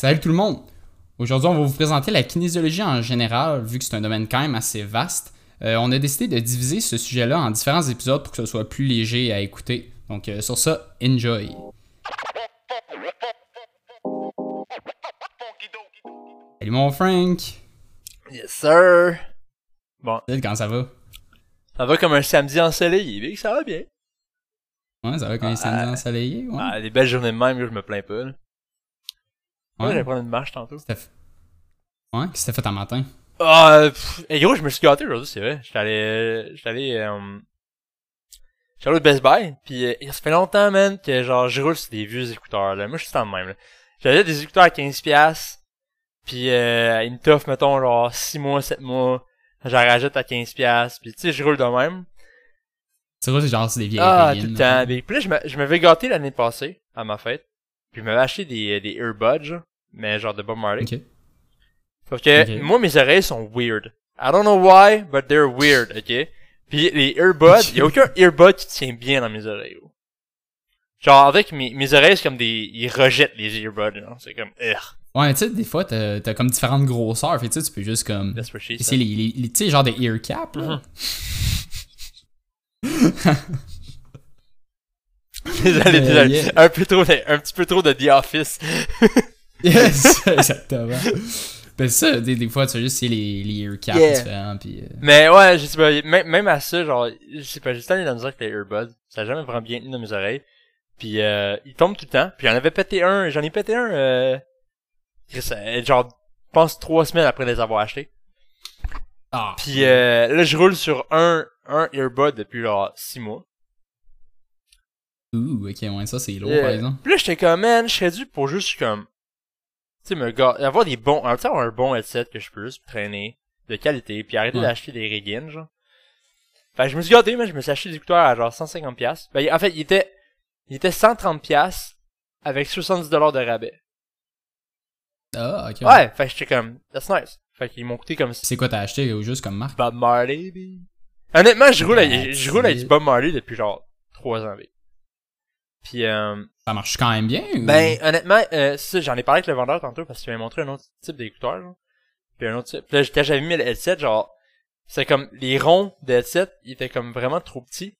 Salut tout le monde! Aujourd'hui, on va vous présenter la kinésiologie en général, vu que c'est un domaine quand même assez vaste. Euh, on a décidé de diviser ce sujet-là en différents épisodes pour que ce soit plus léger à écouter. Donc euh, sur ça, enjoy! Salut mon Frank! Yes, sir! Bon, Salut, comment ça va? ça va comme un samedi ensoleillé, mais ça va bien. Ouais, ça va quand il est samedi Ah, ensoleillé? Ouais. Ah, des belles journées de même, je me plains pas. Là. Ouais, Ouais. j'allais prendre une marche tantôt. Fait? Ouais, qu'est-ce que t'as fait en matin? Ah, pff, hey, gros, je me suis gâté aujourd'hui, c'est vrai. J'étais allé, j'étais allé, euh, j'étais allé au Best Buy, pis euh, ça fait longtemps, man, que genre, je roule sur des vieux écouteurs, là. Moi, je suis dans le même, là. J'avais des écouteurs à 15$, piastres, pis euh, ils me mettons, genre, 6 mois, 7 mois. J'en rajoute à 15$, piastres, pis tu sais, je roule de même. C'est vrai, c'est genre c'est des vieilles Ah, tout le temps. Puis là, je m'a- je m'avais gâté l'année passée, à ma fête. Puis je m'avais acheté des, des earbuds, mais genre de Bob Marley. Ok. Parce que moi, mes oreilles sont weird. I don't know why, but they're weird, ok? Puis les earbuds, y a aucun earbud qui tient bien dans mes oreilles. Genre, avec mes, mes oreilles, c'est comme des... Ils rejettent les earbuds, genre. C'est comme... Ugh, Ouais, tu sais, des fois, t'as t'as comme différentes grosseurs, fait tu peux juste comme... C'est les, les, les- tu sais, genre des ear caps, là. Mhm. Désolé, désolé. yeah. Un peu trop, un petit peu trop de The Office. Yes, exactement. Ben ça, des, des fois, tu sais juste c'est les, les ear caps Yeah. différents, puis... euh, Mais ouais, je sais pas, même, même à ça, genre, je sais pas, j'ai tant dans musique avec les earbuds. Ça a jamais vraiment bien tenu dans mes oreilles. Puis euh, ils tombent tout le temps. Puis j'en avais pété un, j'en ai pété un, euh, euh, genre, je pense trois semaines après les avoir achetés. Ah, Puis euh, là, je roule sur un, un earbud depuis genre six mois. Ouh, ok, ouais, ça, c'est lourd, Euh, par exemple. Puis là, j'étais comme, man, je serais dû pour juste comme, tu sais, me ga- avoir des bons, sais, avoir un bon headset que je peux juste traîner, de qualité, puis arrêter Ouais. d'acheter des riggins, genre. Fait que je me suis gâté, mais je me suis acheté des écouteurs à genre 150$. piastres. Ben, en fait, il était, il était 130$ piastres avec 70$ de rabais. Ah, ok. Ouais, fait que j'étais comme, that's nice. Fait qu'ils m'ont coûté comme C'est quoi t'as acheté, ou juste comme marque? Bob Marley, baby. Honnêtement, je roule, avec, je roule avec du Bob Marley depuis genre 3 ans, baby. Puis, euh, Ça marche quand même bien, ou... Ben, honnêtement, euh, ça, j'en ai parlé avec le vendeur tantôt parce qu'il m'a montré un autre type d'écouteur, genre. Puis un autre type. Puis là, quand j'avais mis le headset, genre, c'est comme, les ronds de headset, ils étaient comme vraiment trop petits.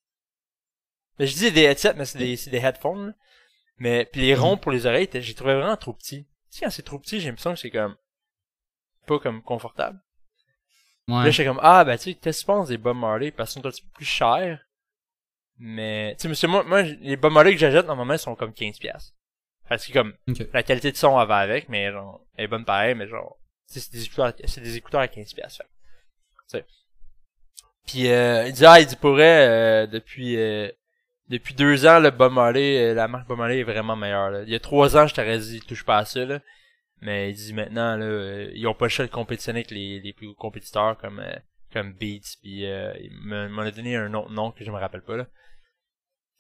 Mais je dis des headsets, mais c'est des, c'est des headphones, là. Mais, puis les ronds pour les oreilles, j'ai trouvé vraiment trop petits. Tu sais, quand c'est trop petit, j'ai l'impression que c'est comme, pas comme confortable. Ouais. Là, j'étais comme, ah, ben, tu sais, qu'est-ce que tu penses des Bob Marley? Parce qu'ils sont un petit peu plus chers. Mais, tu sais, monsieur, moi, moi, les Marley que j'achète, normalement, ils sont comme 15 pièces. Parce que comme, la qualité de son elle va avec, mais genre, elle est bonne pareil, mais genre, c'est des écouteurs, c'est des écouteurs à 15 pièces. Tu sais. Puis, euh, il dit, ah, il dit, pour vrai, euh, depuis, euh, depuis deux ans, le Marley, euh, la marque Marley est vraiment meilleure, là. Il y a trois ans, je t'aurais dit, touche pas à ça, là. Mais il dit maintenant, là, euh, ils ont pas le choix de compétitionner avec les, les plus gros compétiteurs comme, euh, comme Beats, puis euh, il me- m'en a donné un autre nom que je me rappelle pas, là.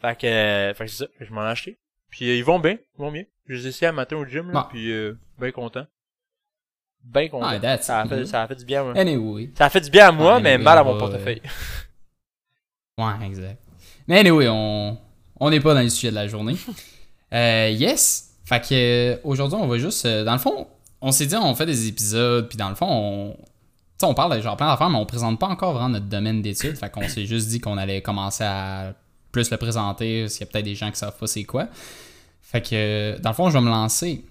Fait que, euh, fait que c'est ça, je m'en ai acheté. Puis euh, ils vont bien, ils vont bien. Je les ai essayés un matin au gym, là, puis euh, ben content. Ben content. Ah, that's ça, a it. fait, ça a fait du bien, moi. Anyway. Ça a fait du bien à moi, Ah, mais mal à on mon va, portefeuille. Ouais, exact. Mais anyway, on on n'est pas dans le sujet de la journée. Euh, yes. Fait que euh, aujourd'hui, on va juste euh, dans le fond, on s'est dit on fait des épisodes puis dans le fond, on on parle de genre plein d'affaires, mais on présente pas encore vraiment notre domaine d'études. Fait qu'on s'est juste dit qu'on allait commencer à plus le présenter, s'il y a peut-être des gens qui savent pas c'est quoi. Fait que dans le fond, je vais me lancer.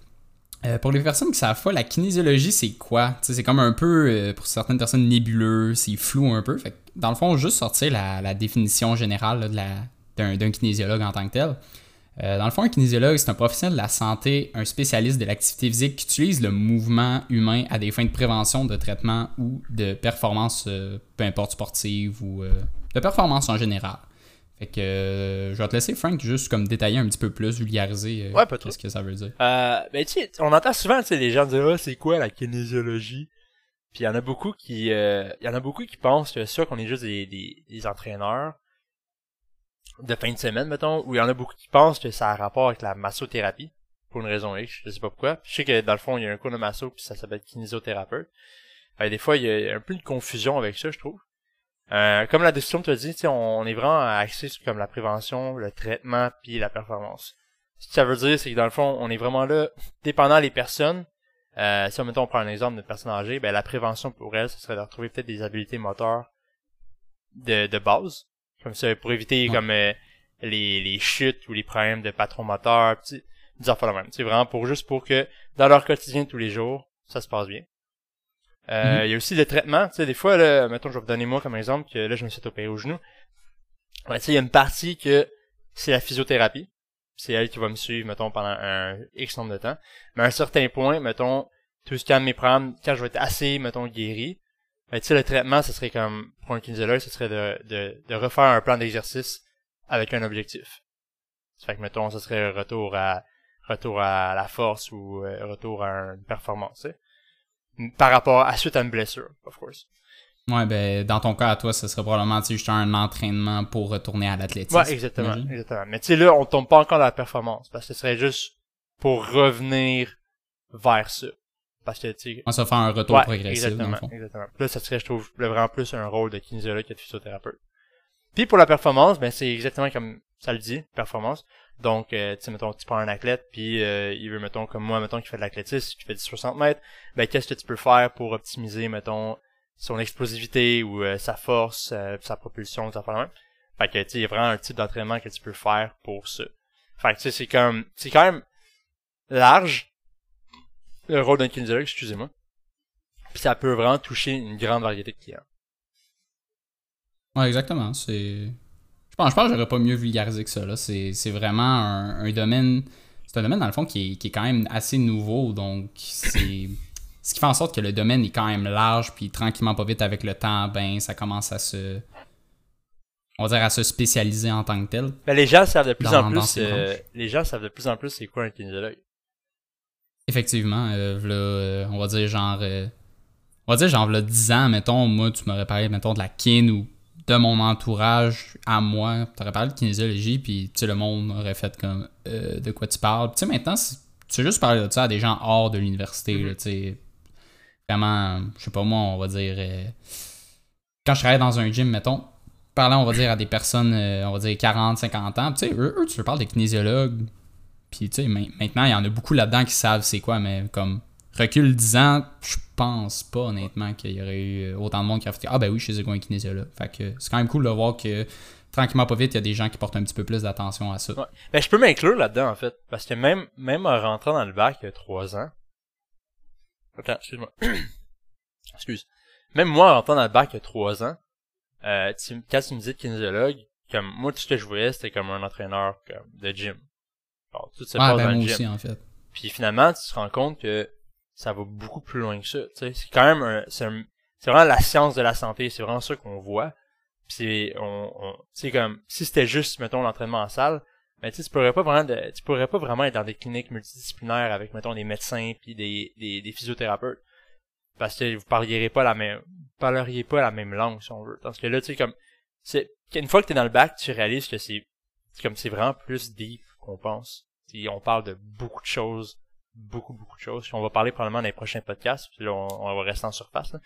Euh, pour les personnes qui savent pas, la kinésiologie, c'est quoi? C'est comme un peu, euh, pour certaines personnes, nébuleux, c'est flou un peu. Fait que, dans le fond, juste sortir la, définition générale d'un, kinésiologue en tant que tel. Euh, dans le fond, un kinésiologue, c'est un professionnel de la santé, un spécialiste de l'activité physique qui utilise le mouvement humain à des fins de prévention, de traitement ou de performance, peu importe sportive ou de performance en général. Fait que euh, je vais te laisser, Frank, juste comme détailler un petit peu plus, vulgariser euh, Ouais, pas trop. qu'est-ce que ça veut dire. Euh, ben tu sais, on entend souvent, tu sais, les gens dire, ah, c'est quoi la kinésiologie? Puis il y en a beaucoup qui, euh, y en a beaucoup qui pensent que ça, qu'on est juste des, des, des entraîneurs de fin de semaine, mettons, ou il y en a beaucoup qui pensent que ça a rapport avec la massothérapie, pour une raison X, je sais pas pourquoi. Puis je sais que dans le fond, il y a un cours de masso, puis ça s'appelle kinésothérapeute. Fait que des fois, il y a un peu de confusion avec ça, je trouve. Euh, comme la description te dit, on, on est vraiment axé sur comme la prévention, le traitement, puis la performance. Ce que ça veut dire, c'est que dans le fond, on est vraiment là, dépendant des personnes, Euh, si on, mettons, on prend un exemple de personne âgée, ben, la prévention pour elle, ce serait de retrouver peut-être des habiletés moteurs de, de base. Comme ça, pour éviter, Ouais. comme, euh, les, les chutes ou les problèmes de patron moteur, pis, des affaires de même. C'est vraiment pour, juste pour que, dans leur quotidien tous les jours, ça se passe bien. Euh, Mhm. il y a aussi le traitement, tu sais, des fois, là, mettons, je vais vous donner moi comme exemple, que là, je me suis opéré au genou. Ouais, tu sais, il y a une partie que c'est la physiothérapie. C'est elle qui va me suivre, mettons, pendant un X nombre de temps. Mais à un certain point, mettons, tout ce qui est de mes problèmes, quand je vais être assez, mettons, guéri, ben, tu sais, le traitement, ce serait comme, pour un kinésiologue, ce serait de, de, de refaire un plan d'exercice avec un objectif. Ça fait que, mettons, ce serait retour à, retour à la force ou euh, retour à une performance, tu sais. Par rapport à suite à une blessure, of course. Ouais, ben, dans ton cas, à toi, ce serait probablement, juste un entraînement pour retourner à l'athlétisme. Ouais, exactement, exactement. Mais tu sais, là, on tombe pas encore dans la performance, parce que ce serait juste pour revenir vers ça. Parce que, tu sais, On va faire un retour Ouais, progressif, dans le exactement, fond. exactement. Là, ça serait, je trouve, vraiment plus un rôle de kinésiologue que de physiothérapeute. Puis pour la performance, ben c'est exactement comme ça le dit, performance. Donc, euh, tu sais, mettons, tu prends un athlète, puis euh, il veut, mettons, comme moi, mettons, qui fait de l'athlétisme, qui fait du 60 mètres, ben qu'est-ce que tu peux faire pour optimiser, mettons, son explosivité ou euh, sa force, euh, sa propulsion, ça même? Fait que, tu sais, il y a vraiment un type d'entraînement que tu peux faire pour ça. Fait que, tu sais, c'est comme, c'est quand même large, le rôle d'un kinésiologue, excusez-moi. Puis ça peut vraiment toucher une grande variété de clients. Ouais, exactement. C'est. Je pense, je pense que j'aurais pas mieux vulgarisé que ça. Là. C'est, c'est vraiment un, un domaine. C'est un domaine, dans le fond, qui est, qui est quand même assez nouveau. Donc, c'est. Ce qui fait en sorte que le domaine est quand même large, puis tranquillement, pas vite, avec le temps, ben, ça commence à se. On va dire à se spécialiser en tant que tel. Mais les gens savent de plus Dans- en plus, euh, les gens savent de plus en plus c'est quoi un kinésiologue. Effectivement, euh, euh, on va dire genre. on va dire genre, v'là 10 ans, mettons, moi, tu m'aurais parlé, mettons, de la kin ou de mon entourage à moi. T'aurais parlé de kinésiologie, puis le monde aurait fait comme euh, de quoi tu parles. Tu sais, maintenant, tu juste parler de ça à des gens hors de l'université, tu sais. Vraiment, je sais pas moi, on va dire. euh, quand je travaillais dans un gym, mettons, parlant, on va dire, à des personnes, euh, on va dire 40, 50 ans, tu sais, eux, eux, tu leur parles de kinésiologues. Puis, tu sais, ma- maintenant, il y en a beaucoup là-dedans qui savent c'est quoi, mais comme recul 10 ans, je pense pas, honnêtement, qu'il y aurait eu euh, autant de monde qui a fait Ah, ben oui, je quoi un kinésiologue. Fait que c'est quand même cool de voir que, tranquillement, pas vite, il y a des gens qui portent un petit peu plus d'attention à ça. Ouais. Ben, je peux m'inclure là-dedans, en fait. Parce que même, même en rentrant dans le bac il y a trois ans. Attends, excuse-moi. Excuse. Même moi, en rentrant dans le bac il y a trois ans, euh, tu- quand tu me dis kinésiologue, comme, moi, tout ce que je voyais, c'était comme un entraîneur, comme, de gym. Genre, tout se Ouais, passe ben dans le moi gym. aussi, en fait. Puis finalement, tu te rends compte que ça va beaucoup plus loin que ça. tu. C'est quand même c'est, vraiment la science de la santé, c'est vraiment ça qu'on voit. C'est on, on comme si c'était juste mettons l'entraînement en salle, mais tu sais, tu pourrais pas vraiment tu pourrais pas vraiment être dans des cliniques multidisciplinaires avec mettons des médecins puis des, des, des physiothérapeutes parce que vous parleriez pas la même parleriez pas la même langue si on veut. Parce que là tu sais comme c'est une fois que t'es dans le bac, tu réalises que c'est comme c'est vraiment plus deep qu'on pense. Puis on parle de beaucoup de choses, beaucoup, beaucoup de choses. On va parler probablement dans les prochains podcasts. Puis là, on, va rester en surface.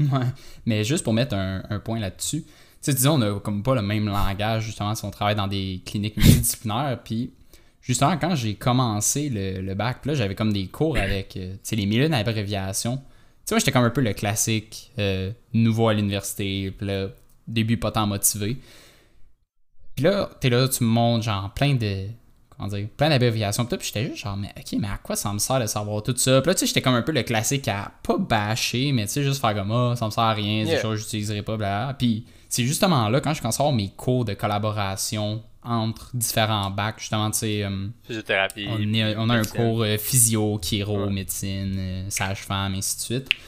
Ouais. Mais juste pour mettre un, un point là-dessus, tu sais, disons, on a comme pas le même langage, justement, si on travaille dans des cliniques multidisciplinaires. Puis, justement, quand j'ai commencé le, le bac, là, j'avais comme des cours avec, euh, tu sais, les milliers d'abréviations. Tu sais, moi, j'étais comme un peu le classique, euh, nouveau à l'université, puis là, début pas tant motivé. Puis là, t'es là, tu me montres, genre, plein de. Comment dire Plein d'abréviations. Puis j'étais juste genre, mais ok, mais à quoi ça me sert de savoir tout ça? Puis là, tu sais, j'étais comme un peu le classique à pas bâcher, mais tu sais, juste faire comme, ah, ça me sert à rien, des choses que j'utiliserai pas, bla. Puis c'est justement là, quand je commence à avoir mes cours de collaboration entre différents bacs, justement, tu sais. euh, Physiothérapie. on, puis est- on a un cours euh, physio, chiro, Ouais. médecine, euh, sage-femme, ainsi de suite. Puis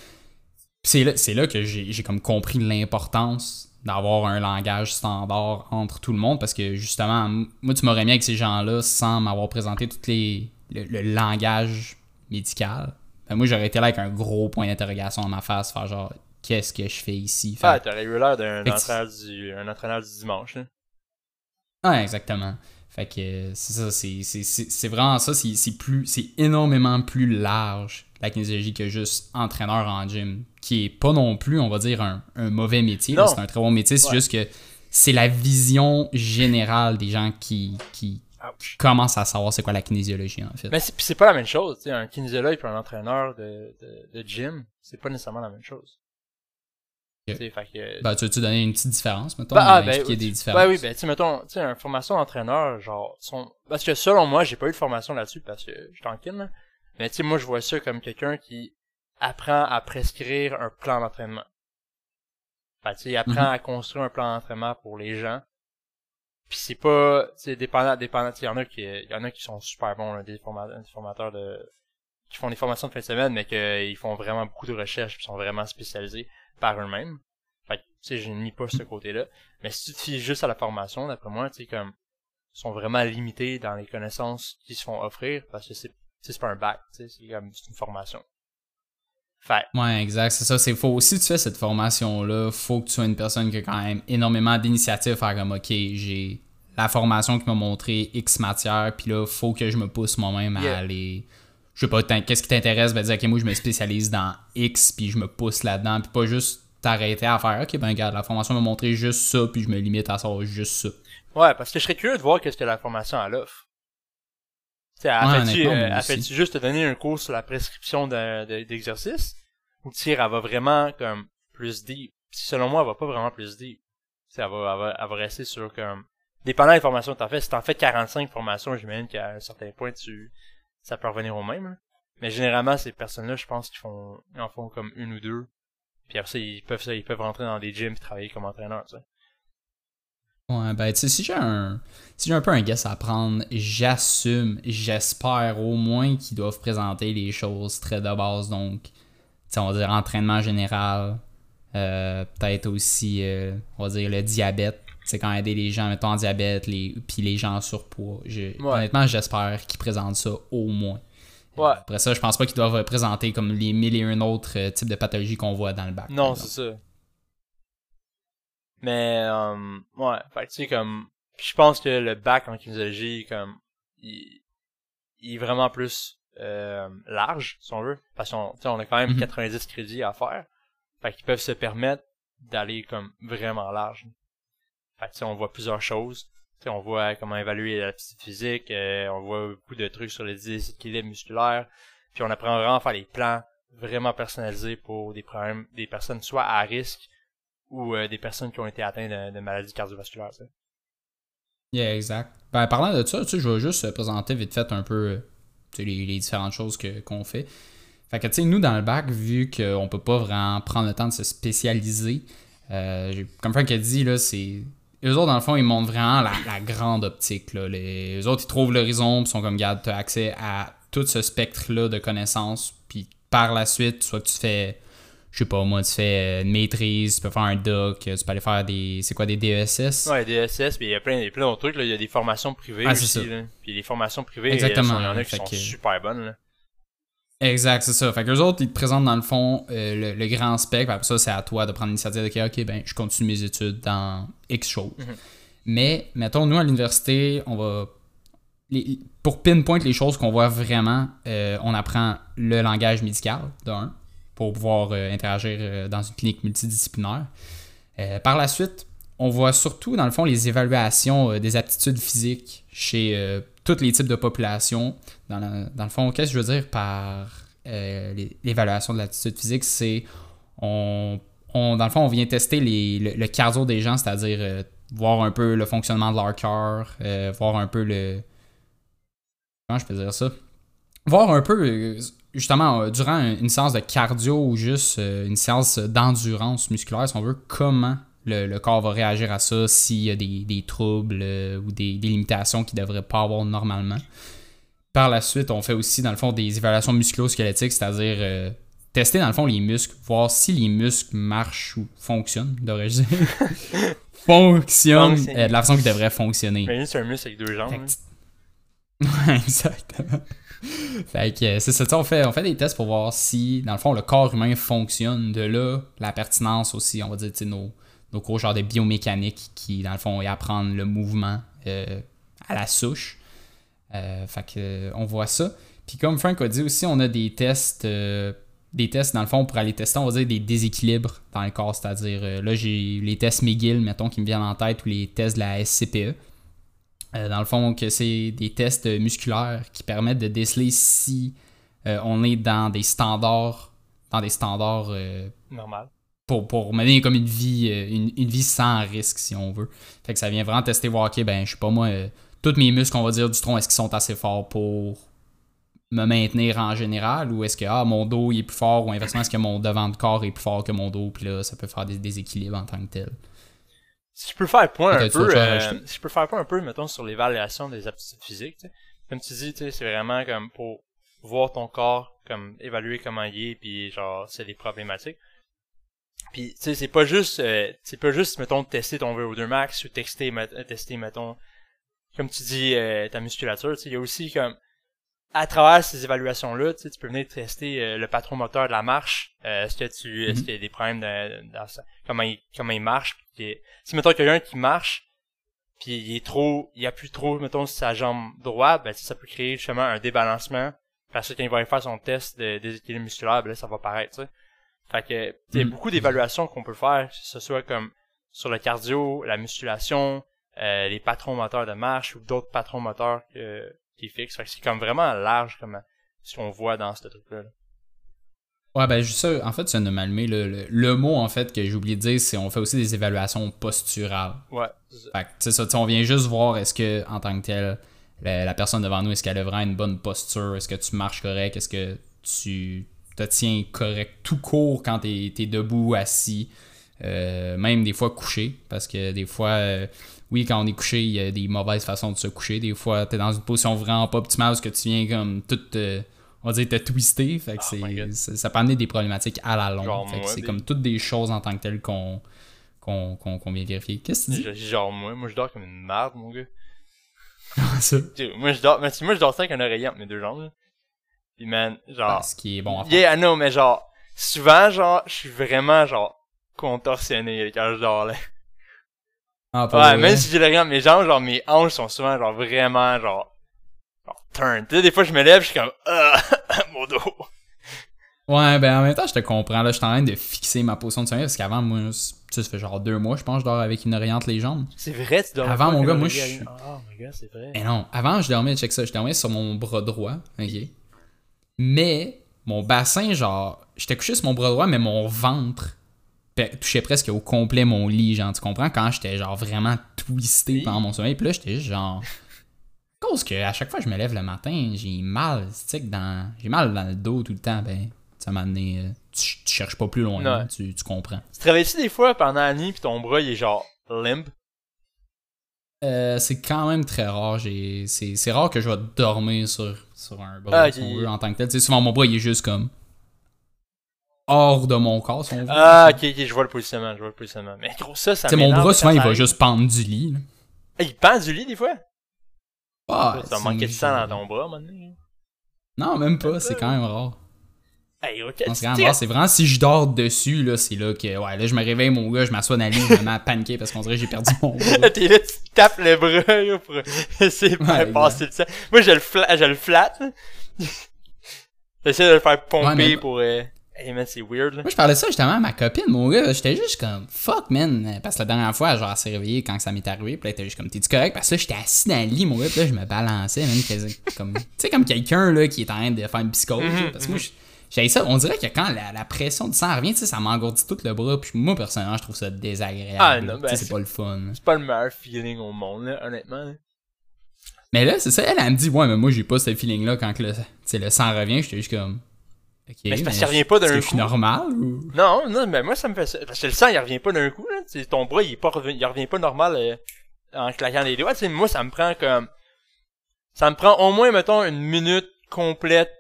c'est là, c'est là que j'ai j'ai comme compris l'importance d'avoir un langage standard entre tout le monde parce que justement, moi, tu m'aurais mis avec ces gens-là sans m'avoir présenté tout les, le, le langage médical. Ben, moi, j'aurais été là avec un gros point d'interrogation dans ma face, faire genre, qu'est-ce que je fais ici? Fait- Ah, t'aurais eu l'air d'un entraîneur du, un entraîneur du dimanche, là. Ouais, exactement. Fait que c'est ça, c'est, vraiment ça, c'est, c'est plus c'est énormément plus large la kinésiologie que juste entraîneur en gym, qui est pas non plus, on va dire, un, un mauvais métier. C'est un très bon métier, c'est Ouais. juste que c'est la vision générale des gens qui, qui, Ouch. commence à savoir c'est quoi la kinésiologie, en fait. Mais c'est, pas la même chose, tu sais, un kinésiologue et un entraîneur de, de, de gym, c'est pas nécessairement la même chose. Fait que... Ben, tu veux-tu donner une petite différence, mettons, Bah, ah, ben, expliquer oui, des tu- différences? Ouais, oui, ben, tu sais, mettons, tu sais, une formation d'entraîneur, genre, son, parce que selon moi, j'ai pas eu de formation là-dessus parce que je kin, là. Mais tu sais, moi, je vois ça comme quelqu'un qui apprend à prescrire un plan d'entraînement. Sais, il apprend Mhm. à construire un plan d'entraînement pour les gens. Puis c'est pas, tu sais, dépendant, dépendant, il y en a qui, il y en a qui sont super bons, là, des, forma- des formateurs de, qui font des formations de fin de semaine, mais qu'ils font vraiment beaucoup de recherches puis sont vraiment spécialisés par eux-mêmes. Fait que, tu sais, je nie pas ce côté-là. Mais si tu te fies juste à la formation, d'après moi, tu sais, comme, ils sont vraiment limités dans les connaissances qu'ils se font offrir parce que c'est, c'est pas un bac, tu sais, c'est comme, c'est une formation. Fait, Ouais, exact, c'est ça. C'est faux. Si tu fais cette formation-là, faut que tu sois une personne qui a quand même énormément d'initiatives à faire comme OK, j'ai la formation qui m'a montré X matière, puis là, faut que je me pousse moi-même Yeah. à aller. Je sais pas, qu'est-ce qui t'intéresse? Ben dire, OK, moi, je me spécialise dans X, puis je me pousse là-dedans, puis pas juste t'arrêter à faire OK, ben regarde, la formation m'a montré juste ça, puis je me limite à savoir juste ça. ouais, parce que je serais curieux de voir qu'est-ce que la formation a l'offre. Tu sais, elle Ouais, fait-tu, euh, aussi. juste te donner un cours sur la prescription d'exercice? Ou tu sais, elle va vraiment, comme, plus deep? Puis selon moi, elle va pas vraiment plus deep. Tu sais, elle va, elle va, elle va rester sur, comme, dépendant des formations que t'en fais, si t'en fais 45 formations, j'imagine qu'à un certain point, tu, ça peut revenir au même, là. Mais généralement, ces personnes-là, je pense qu'ils font, ils en font comme une ou deux. Puis après ça, ils peuvent, ça, ils peuvent rentrer dans des gyms et travailler comme entraîneur. Ouais, ben, tu sais, si j'ai un, si j'ai un peu un guess à prendre, j'assume, j'espère au moins qu'ils doivent présenter les choses très de base. Donc, tu sais, on va dire entraînement général, euh, peut-être aussi, euh, on va dire le diabète. C'est quand aider les gens, mettons, en diabète, les, puis les gens en surpoids. Je- Ouais. Honnêtement, j'espère qu'ils présentent ça au moins. Ouais. Après ça, je pense pas qu'ils doivent présenter comme les mille et un autres euh, types de pathologies qu'on voit dans le bac. Non, c'est ça. Mais, euh, ouais, fait que tu sais, comme, je pense que le bac en kinésiologie, comme, il, il est vraiment plus, euh, large, si on veut, parce qu'on, tu sais, on a quand même Mhm. 90 crédits à faire. Fait qu'ils peuvent se permettre d'aller, comme, vraiment large. Fait que, tu sais, on voit plusieurs choses. Tu sais, on voit comment évaluer l'aptitude physique, euh, on voit beaucoup de trucs sur les déséquilibres musculaires, puis on apprend vraiment à faire des plans vraiment personnalisés pour des problèmes, des personnes soit à risque ou euh, des personnes qui ont été atteintes de, maladies cardiovasculaires. Yeah, exact. Ben, parlant de ça, tu je vais juste présenter vite fait un peu euh, les, différentes choses qu'on fait. Fait que, tu sais, nous, dans le bac, vu qu'on peut pas vraiment prendre le temps de se spécialiser, euh, comme Frank a dit, là, c'est. Eux autres, dans le fond, ils montrent vraiment la, la grande optique. Là. Les, eux autres, ils trouvent l'horizon, puis sont comme, garde, tu as accès à tout ce spectre-là de connaissances, puis par la suite, soit que tu fais je sais pas, moi, tu fais euh, une maîtrise, tu peux faire un doc, tu peux aller faire des. C'est quoi, des E DESS? Ouais, DSS, puis il y a plein, il y a plein d'autres trucs. Là. Il y a des formations privées Ah, c'est aussi. ça. Là. Puis les formations privées, Exactement, il y en a qui sont que- super bonnes. Là. Exact, c'est ça. Fait que les autres, ils te présentent dans le fond euh, le, le grand spectre. Après ça, c'est à toi de prendre l'initiative de dire, OK, ben, je continue mes études dans X choses. Mhm. Mais, mettons, nous, à l'université, on va. les- pour pinpoint les choses qu'on voit vraiment, euh, on apprend le langage médical, d'un, pour pouvoir euh, interagir euh, dans une clinique multidisciplinaire. Euh, par la suite, on voit surtout, dans le fond, les évaluations des aptitudes physiques chez tous les types de populations. Dans, le- dans le fond, qu'est-ce que je veux dire par l'évaluation de l'aptitude physique? C'est, on, on- dans le fond, on vient tester les- le, le cardio des gens, c'est-à-dire voir un peu le fonctionnement de leur cœur, voir un peu le... Comment je peux dire ça? Voir un peu, justement, euh, durant une séance de cardio ou juste euh, une séance d'endurance musculaire, si on veut, comment le, le corps va réagir à ça, s'il y a des, des troubles euh, ou des, des limitations qu'il ne devrait pas avoir normalement. Par la suite, on fait aussi, dans le fond, des évaluations musculo-squelettiques, c'est-à-dire euh, tester, dans le fond, les muscles, voir si les muscles marchent ou fonctionnent, devrais-je dire. fonctionnent euh, de la façon qu'ils devraient fonctionner. C'est un muscle avec deux jambes. Ouais, exactement. fait que euh, c'est ça, on fait, on fait des tests pour voir si, dans le fond, le corps humain fonctionne. De là, la pertinence aussi, on va dire, nos, nos cours genre de biomécanique qui, dans le fond, y apprendre le mouvement euh, à la souche. Euh, fait que, on voit ça. Puis comme Frank a dit aussi, on a des tests, des tests, dans le fond, pour aller tester, on va dire, des déséquilibres dans le corps. C'est-à-dire, là, j'ai les tests McGill, mettons, qui me viennent en tête, ou les tests de la SCPE. Euh, dans le fond, que c'est des tests musculaires qui permettent de déceler si euh, on est dans des standards, dans des standards euh, Normal. pour, pour mener comme une vie, une, une vie sans risque, si on veut. Fait que ça vient vraiment tester, voir, ok, ben, je sais pas moi, euh, tous mes muscles, on va dire, du tronc, est-ce qu'ils sont assez forts pour me maintenir en général ou est-ce que ah, mon dos il est plus fort ou inversement, est-ce que mon devant de corps est plus fort que mon dos, puis là, ça peut faire des déséquilibres en tant que tel. Si je peux faire point un peu, euh, si je peux faire point un peu, mettons, sur l'évaluation des aptitudes physiques, tu sais. Comme tu dis, tu sais, c'est vraiment comme pour voir ton corps, comme évaluer comment il est, puis genre, c'est des problématiques. Puis, tu sais, c'est pas juste, euh, c'est pas juste, mettons, tester ton VO2 max ou tester, met- euh, tester, mettons, comme tu dis, euh, ta musculature, tu sais, il y a aussi comme, à travers ces évaluations-là, tu sais, tu peux venir tester euh, le patron moteur de la marche. Euh, est-ce que tu, est-ce Mhm. qu'il y a des problèmes de- dans sa- comment il, comment il marche, puis qu'il- si mettons quelqu'un qui marche, puis il est trop, il appuie trop, mettons, sur sa jambe droite, ben, tu sais, ça peut créer justement un débalancement. Parce que quand il va aller faire son test de déséquilibre musculaire, ben là, ça va paraître, tu sais. Fait que, il y a Mm. beaucoup d'évaluations qu'on peut faire, que ce soit comme sur le cardio, la musculation, euh, les patrons moteurs de marche ou d'autres patrons moteurs que, qui. Fait que c'est comme vraiment large comme ce qu'on voit dans ce truc-là. là. Ouais, ben, juste ça, en fait, ça m'a allumé. Le, le, le mot, en fait, que j'ai oublié de dire, c'est on fait aussi des évaluations posturales. Ouais. Fait que, tu sais, ça, on vient juste voir est-ce que, en tant que tel, la, la personne devant nous, est-ce qu'elle a vraiment une bonne posture? Est-ce que tu marches correct? Est-ce que tu te tiens correct tout court quand t'es es debout, assis? Euh, même des fois couché, parce que des fois, euh, oui, quand on est couché, il y a des mauvaises façons de se coucher. Des fois, t'es dans une position vraiment pas optimale parce que tu viens comme tout, euh, on va dire, te twister. Fait que Oh ça, ça peut amener des problématiques à la longue. Genre Fait que c'est des- comme toutes des choses en tant que telles qu'on, qu'on, vient vérifier. Qu'est-ce que tu dis? Genre moi, moi je dors comme une merde, mon gars. ça? Moi je dors, mais moi je dors ça avec un oreiller entre mes deux jambes. Là. Puis man, genre. Ce qui est bon à faire. Yeah, know, mais genre, souvent, genre, je suis vraiment, genre, contorsionné quand je dors, là. Ah, pas Ouais, vrai. même si j'ai l'oreiller entre mes jambes, genre, mes hanches sont souvent, genre, vraiment, genre, genre, turn. Tu sais, des fois, je me lève, je suis comme, ah, mon dos. Ouais, ben en même temps, je te comprends. Là, je suis en train de fixer ma position de sommeil parce qu'avant, moi, tu sais, ça fait genre deux mois, je pense, je dors avec une oreille entre les jambes. C'est vrai, tu dors Avant, pas mon gars, moi, je- à- Oh, my god, c'est vrai. Mais non, avant, je dormais, check ça, je dormais sur mon bras droit, ok? Mais mon bassin, genre, j'étais couché sur mon bras droit, mais mon ventre touchait presque au complet mon lit, genre, tu comprends? Quand j'étais, genre, vraiment twisté pendant mon sommeil, puis là, j'étais juste, genre... Cause que à chaque fois que je me lève le matin, j'ai mal, que dans... J'ai mal dans le dos tout le temps, ben, ça m'a amené... euh, tu, tu cherches pas plus loin, tu, tu comprends. Tu te réveilles-tu des fois pendant la nuit pis ton bras, il est genre, limp? Euh, c'est quand même très rare. C'est, rare que je vais dormir sur, sur un bras, Ah, en tant que tel. Tu sais, souvent, mon bras, il est juste comme hors de mon corps, si on veut. Ah, ok, ok, je vois le positionnement, je vois le positionnement. Mais gros, ça, ça Tu sais, mon bras, souvent, ça il va juste pendre du lit. là. Ah, il pend du lit, des fois? Ah, T'as c'est- manqué de sang dans ton bras, maintenant. Non, même pas. C'est quand même rare. Hey, ok, Non, c'est. C'est vraiment si je dors dessus, là, c'est là que, ouais, là, je me réveille, mon gars, je m'assois dans le lit, je me mets à paniquer parce qu'on dirait que j'ai perdu mon bras. T'es là, tu tapes le bras, là, pour essayer de Ouais, passer le sang. Moi, je le fla je le flatte. J'essaie de le faire pomper Ouais, mais- pour, euh... Hey, man, c'est weird, là. Moi, je parlais ça justement à ma copine, mon gars. J'étais juste comme, fuck, man. Parce que la dernière fois, genre, elle s'est réveillée quand ça m'est arrivé. Puis là, était juste comme, t'es-tu correct? Parce que là, j'étais assis dans le lit, mon gars. Puis là, je me balançais, même, quasi- comme, tu sais, comme quelqu'un, là, qui est en train de faire une psychose. Mhm, parce que moi, je- j'ai ça. On dirait que quand la, la pression du sang revient, tu sais, ça m'engourdit tout le bras. Puis moi, personnellement, je trouve ça désagréable. Ah, non, ben, c'est pas le fun. C'est pas le meilleur feeling au monde, là, honnêtement. là. Mais là, c'est ça. Elle, elle me dit, ouais, mais moi, j'ai pas ce feeling-là quand que le, le sang revient. J'étais juste comme, ok. Mais parce qu'il revient pas d'un coup. normal ou? Non, non, mais moi, ça me fait ça. Parce que le sang, il revient pas d'un coup, là. Tu sais, ton bras, il est pas revenu, il revient pas normal, euh, en claquant les doigts. Tu sais, moi, ça me prend comme, ça me prend au moins, mettons, une minute complète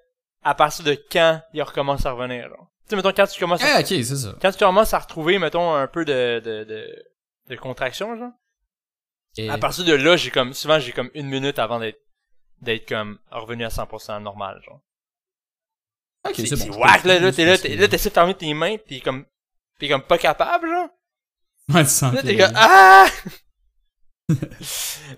à partir de quand il recommence à revenir, genre. Tu sais, mettons, quand tu commences à Ah, ok, c'est ça. quand tu commences à retrouver, mettons, un peu de, de, de, de contraction, genre. Et- À partir de là, j'ai comme, souvent, j'ai comme une minute avant d'être, d'être comme, revenu à 100% normal, genre. Ok, C'est, bon. là, là, t'es là, t'es là, t'essaies de fermer tes mains, pis comme, t'es comme pas capable, genre. Ouais, tu sens Là, t'es comme, ah!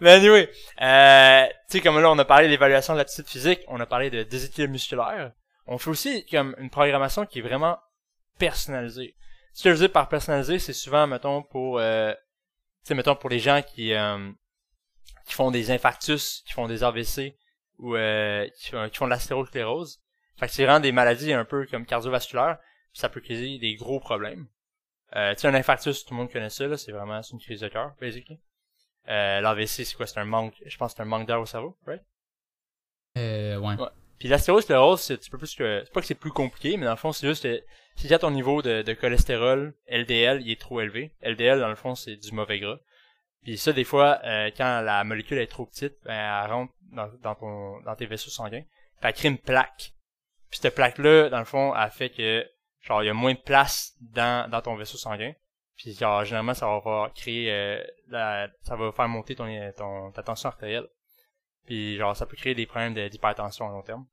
Mais anyway, euh, tu sais, comme là, on a parlé d'évaluation de l'aptitude physique, on a parlé de déséquilibre musculaire. On fait aussi comme une programmation qui est vraiment personnalisée. Ce que je veux dire par personnalisé, c'est souvent, mettons, pour, euh, tu sais, mettons, pour les gens qui, euh, qui font des infarctus, qui font des AVC ou euh, qui, font, qui font de l'astérosclérose. Fait que c'est vraiment des maladies un peu comme cardiovasculaires, puis ça peut causer des gros problèmes. Euh, tu sais, un infarctus, tout le monde connaît ça, là, c'est vraiment c'est une crise de cœur, basically. Euh, L'AVC, c'est quoi? C'est un manque, je pense que c'est un manque d'air au cerveau, right? Euh, ouais. Ouais. Puis l'astérosclérose, c'est un petit peu plus que, c'est pas que c'est plus compliqué, mais dans le fond, c'est juste, euh, si déjà ton niveau de, de cholestérol, LDL, il est trop élevé. LDL, dans le fond, c'est du mauvais gras. Puis ça, des fois, euh, quand la molécule est trop petite, ben, elle rentre dans, dans ton, dans tes vaisseaux sanguins. Puis elle crée une plaque. Puis cette plaque-là, dans le fond, elle fait que, genre, il y a moins de place dans, dans ton vaisseau sanguin. Puis genre, généralement, ça va créer, euh, la, ça va faire monter ton, ton, ta tension artérielle. Puis genre, ça peut créer des problèmes de- d'hypertension à long terme.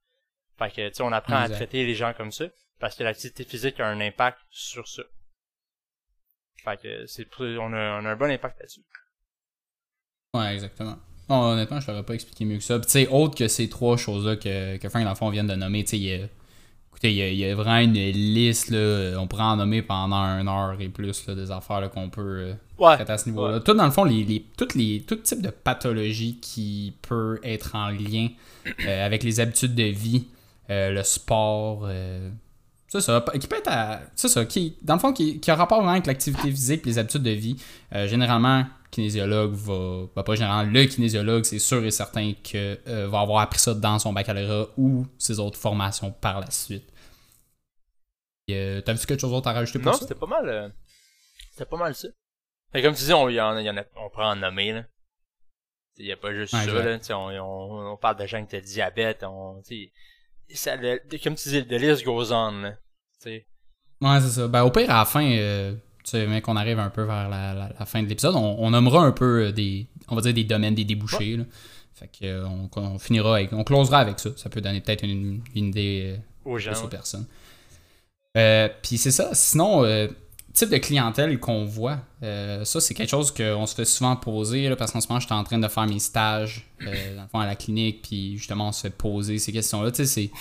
Fait que, tu sais, on apprend Exact. à traiter les gens comme ça, parce que l'activité physique a un impact sur ça. Fait que, c'est, on a, on a un bon impact là-dessus. Ouais, exactement. Non, honnêtement, je t'aurais pas expliqué mieux que ça. Puis, tu sais, autre que ces trois choses-là que, que Frank, dans le fond, vient de nommer, tu sais, il y a- écoutez, il y, a, il y a vraiment une liste, là, on pourrait en nommer pendant une heure et plus, là, des affaires là, qu'on peut euh, Ouais. traiter à ce niveau-là. Tout, dans le fond, les, les, toutes les, tout type de pathologie qui peut être en lien euh, avec les habitudes de vie, euh, le sport, euh, c'est ça, qui peut être à- c'est ça, qui, dans le fond, qui, qui a rapport vraiment avec l'activité physique, les habitudes de vie. Euh, généralement, kinésiologue va, bah, pas généralement, le kinésiologue, c'est sûr et certain que euh, va avoir appris ça dans son baccalauréat ou ses autres formations par la suite. Et, euh, T'as-tu quelque chose d'autre à rajouter pour Non, ça? c'était pas mal, euh, c'était pas mal ça. Comme tu dis, on, y en, y en a, on prend en nommer, là. Il y a pas juste Ouais, ça, là. On, on, on parle de gens qui ont diabète, on, t'sais, ça, le- comme tu dis, the list goes on, là. Ouais, c'est ça. Ben, au pire, à la fin, euh, tu sais, mais qu'on arrive un peu vers la, la- la fin de l'épisode, on, on nommera un peu euh, des, on va dire des domaines, des débouchés. là. Fait que, euh, on, on finira avec, on closera avec ça. Ça peut donner peut-être une, une idée euh, aux gens. aux ouais. personnes. Puis c'est ça. Sinon, type de clientèle qu'on voit, euh, ça, c'est quelque chose qu'on se fait souvent poser, là, parce qu'en ce moment, j'étais en train de faire mes stages euh, dans le fond, à la clinique, puis justement, on se fait poser ces questions-là. Tu sais, c'est-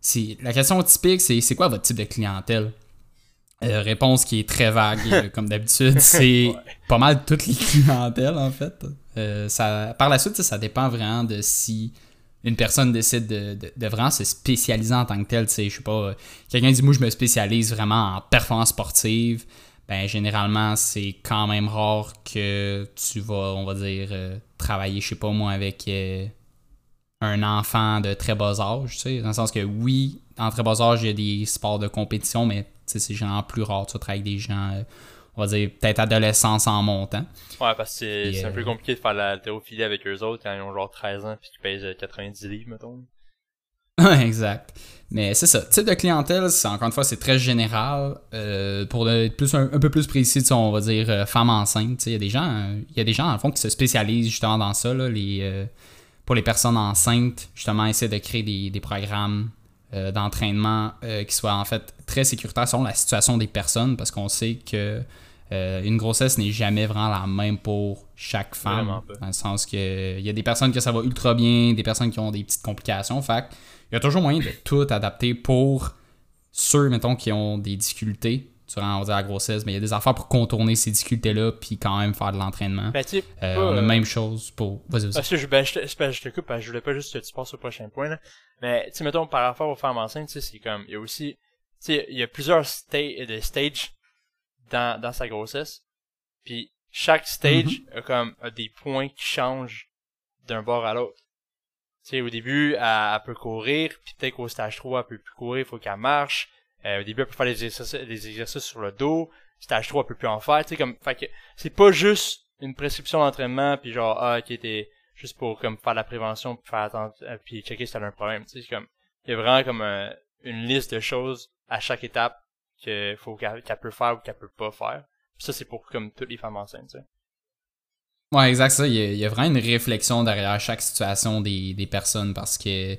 c'est la question typique, c'est c'est quoi votre type de clientèle? Euh, réponse qui est très vague, comme d'habitude, c'est Ouais. pas mal toutes les clientèles, en fait. Ça, par la suite, ça dépend vraiment de si une personne décide de, de- vraiment se spécialiser en tant que sais, je sais pas, euh, quelqu'un dit, moi, je me spécialise vraiment en performance sportive. Ben, généralement, c'est quand même rare que tu vas, on va dire, euh, travailler, je sais pas moi, avec euh, un enfant de très bas âge, dans le sens que oui, en très bas âge, il y a des sports de compétition, mais c'est généralement plus rare, tu vas travailler avec des gens, on va dire, peut-être adolescence en montant. Ouais, parce que c'est un euh, peu compliqué de faire la haltérophilie avec eux autres quand ils ont genre 13 ans pis qu'ils pèsent euh, 90 livres, mettons. Exact. Mais c'est ça. Type de clientèle, c'est encore une fois, c'est très général. Euh, pour être plus, un, un peu plus précis, on va dire euh, femme enceinte. Il y a des gens, euh, il y a des gens le fond qui se spécialisent justement dans ça. Là, les, euh, pour les personnes enceintes, justement, essayer de créer des, des programmes euh, d'entraînement euh, qui soient en fait très sécuritaires selon la situation des personnes, parce qu'on sait que euh, une grossesse n'est jamais vraiment la même pour chaque femme. Vraiment pas. Dans le sens que il y a des personnes que ça va ultra bien, des personnes qui ont des petites complications. Fait il y a toujours moyen de tout adapter pour ceux, mettons, qui ont des difficultés durant on va dire, la grossesse. Mais il y a des affaires pour contourner ces difficultés-là, puis quand même faire de l'entraînement. Ben, tu sais, Euh, pas, on a euh, la même chose pour. Vas-y, vas-y. Parce que je, ben, je, te, c'est parce que je te coupe, parce que je voulais pas juste que tu passes au prochain point, là. Mais, tu sais, mettons, par rapport aux femmes enceintes, tu sais, c'est comme, il y a aussi, tu sais, il y a plusieurs sta stages dans, dans sa grossesse. Puis, chaque stage a comme, a des points qui changent d'un bord à l'autre. Tu sais, au début, elle, elle peut courir, puis peut-être qu'au stage 3, elle peut plus courir, il faut qu'elle marche. Euh, au début, elle peut faire des exercices, des exercices sur le dos. Stage 3, elle peut plus en faire, tu sais, comme, fait que, c'est pas juste une prescription d'entraînement, puis genre, ah, ok, t'es, juste pour comme faire la prévention puis faire attendre euh, puis checker si t'as un problème tu sais c'est comme il y a vraiment comme un- une liste de choses à chaque étape que faut qu'elle peut faire ou qu'elle peut pas faire Puis ça c'est pour comme toutes les femmes enceintes sais Ouais, exact, ça. Il y, a, il y a vraiment une réflexion derrière chaque situation des, des personnes parce que,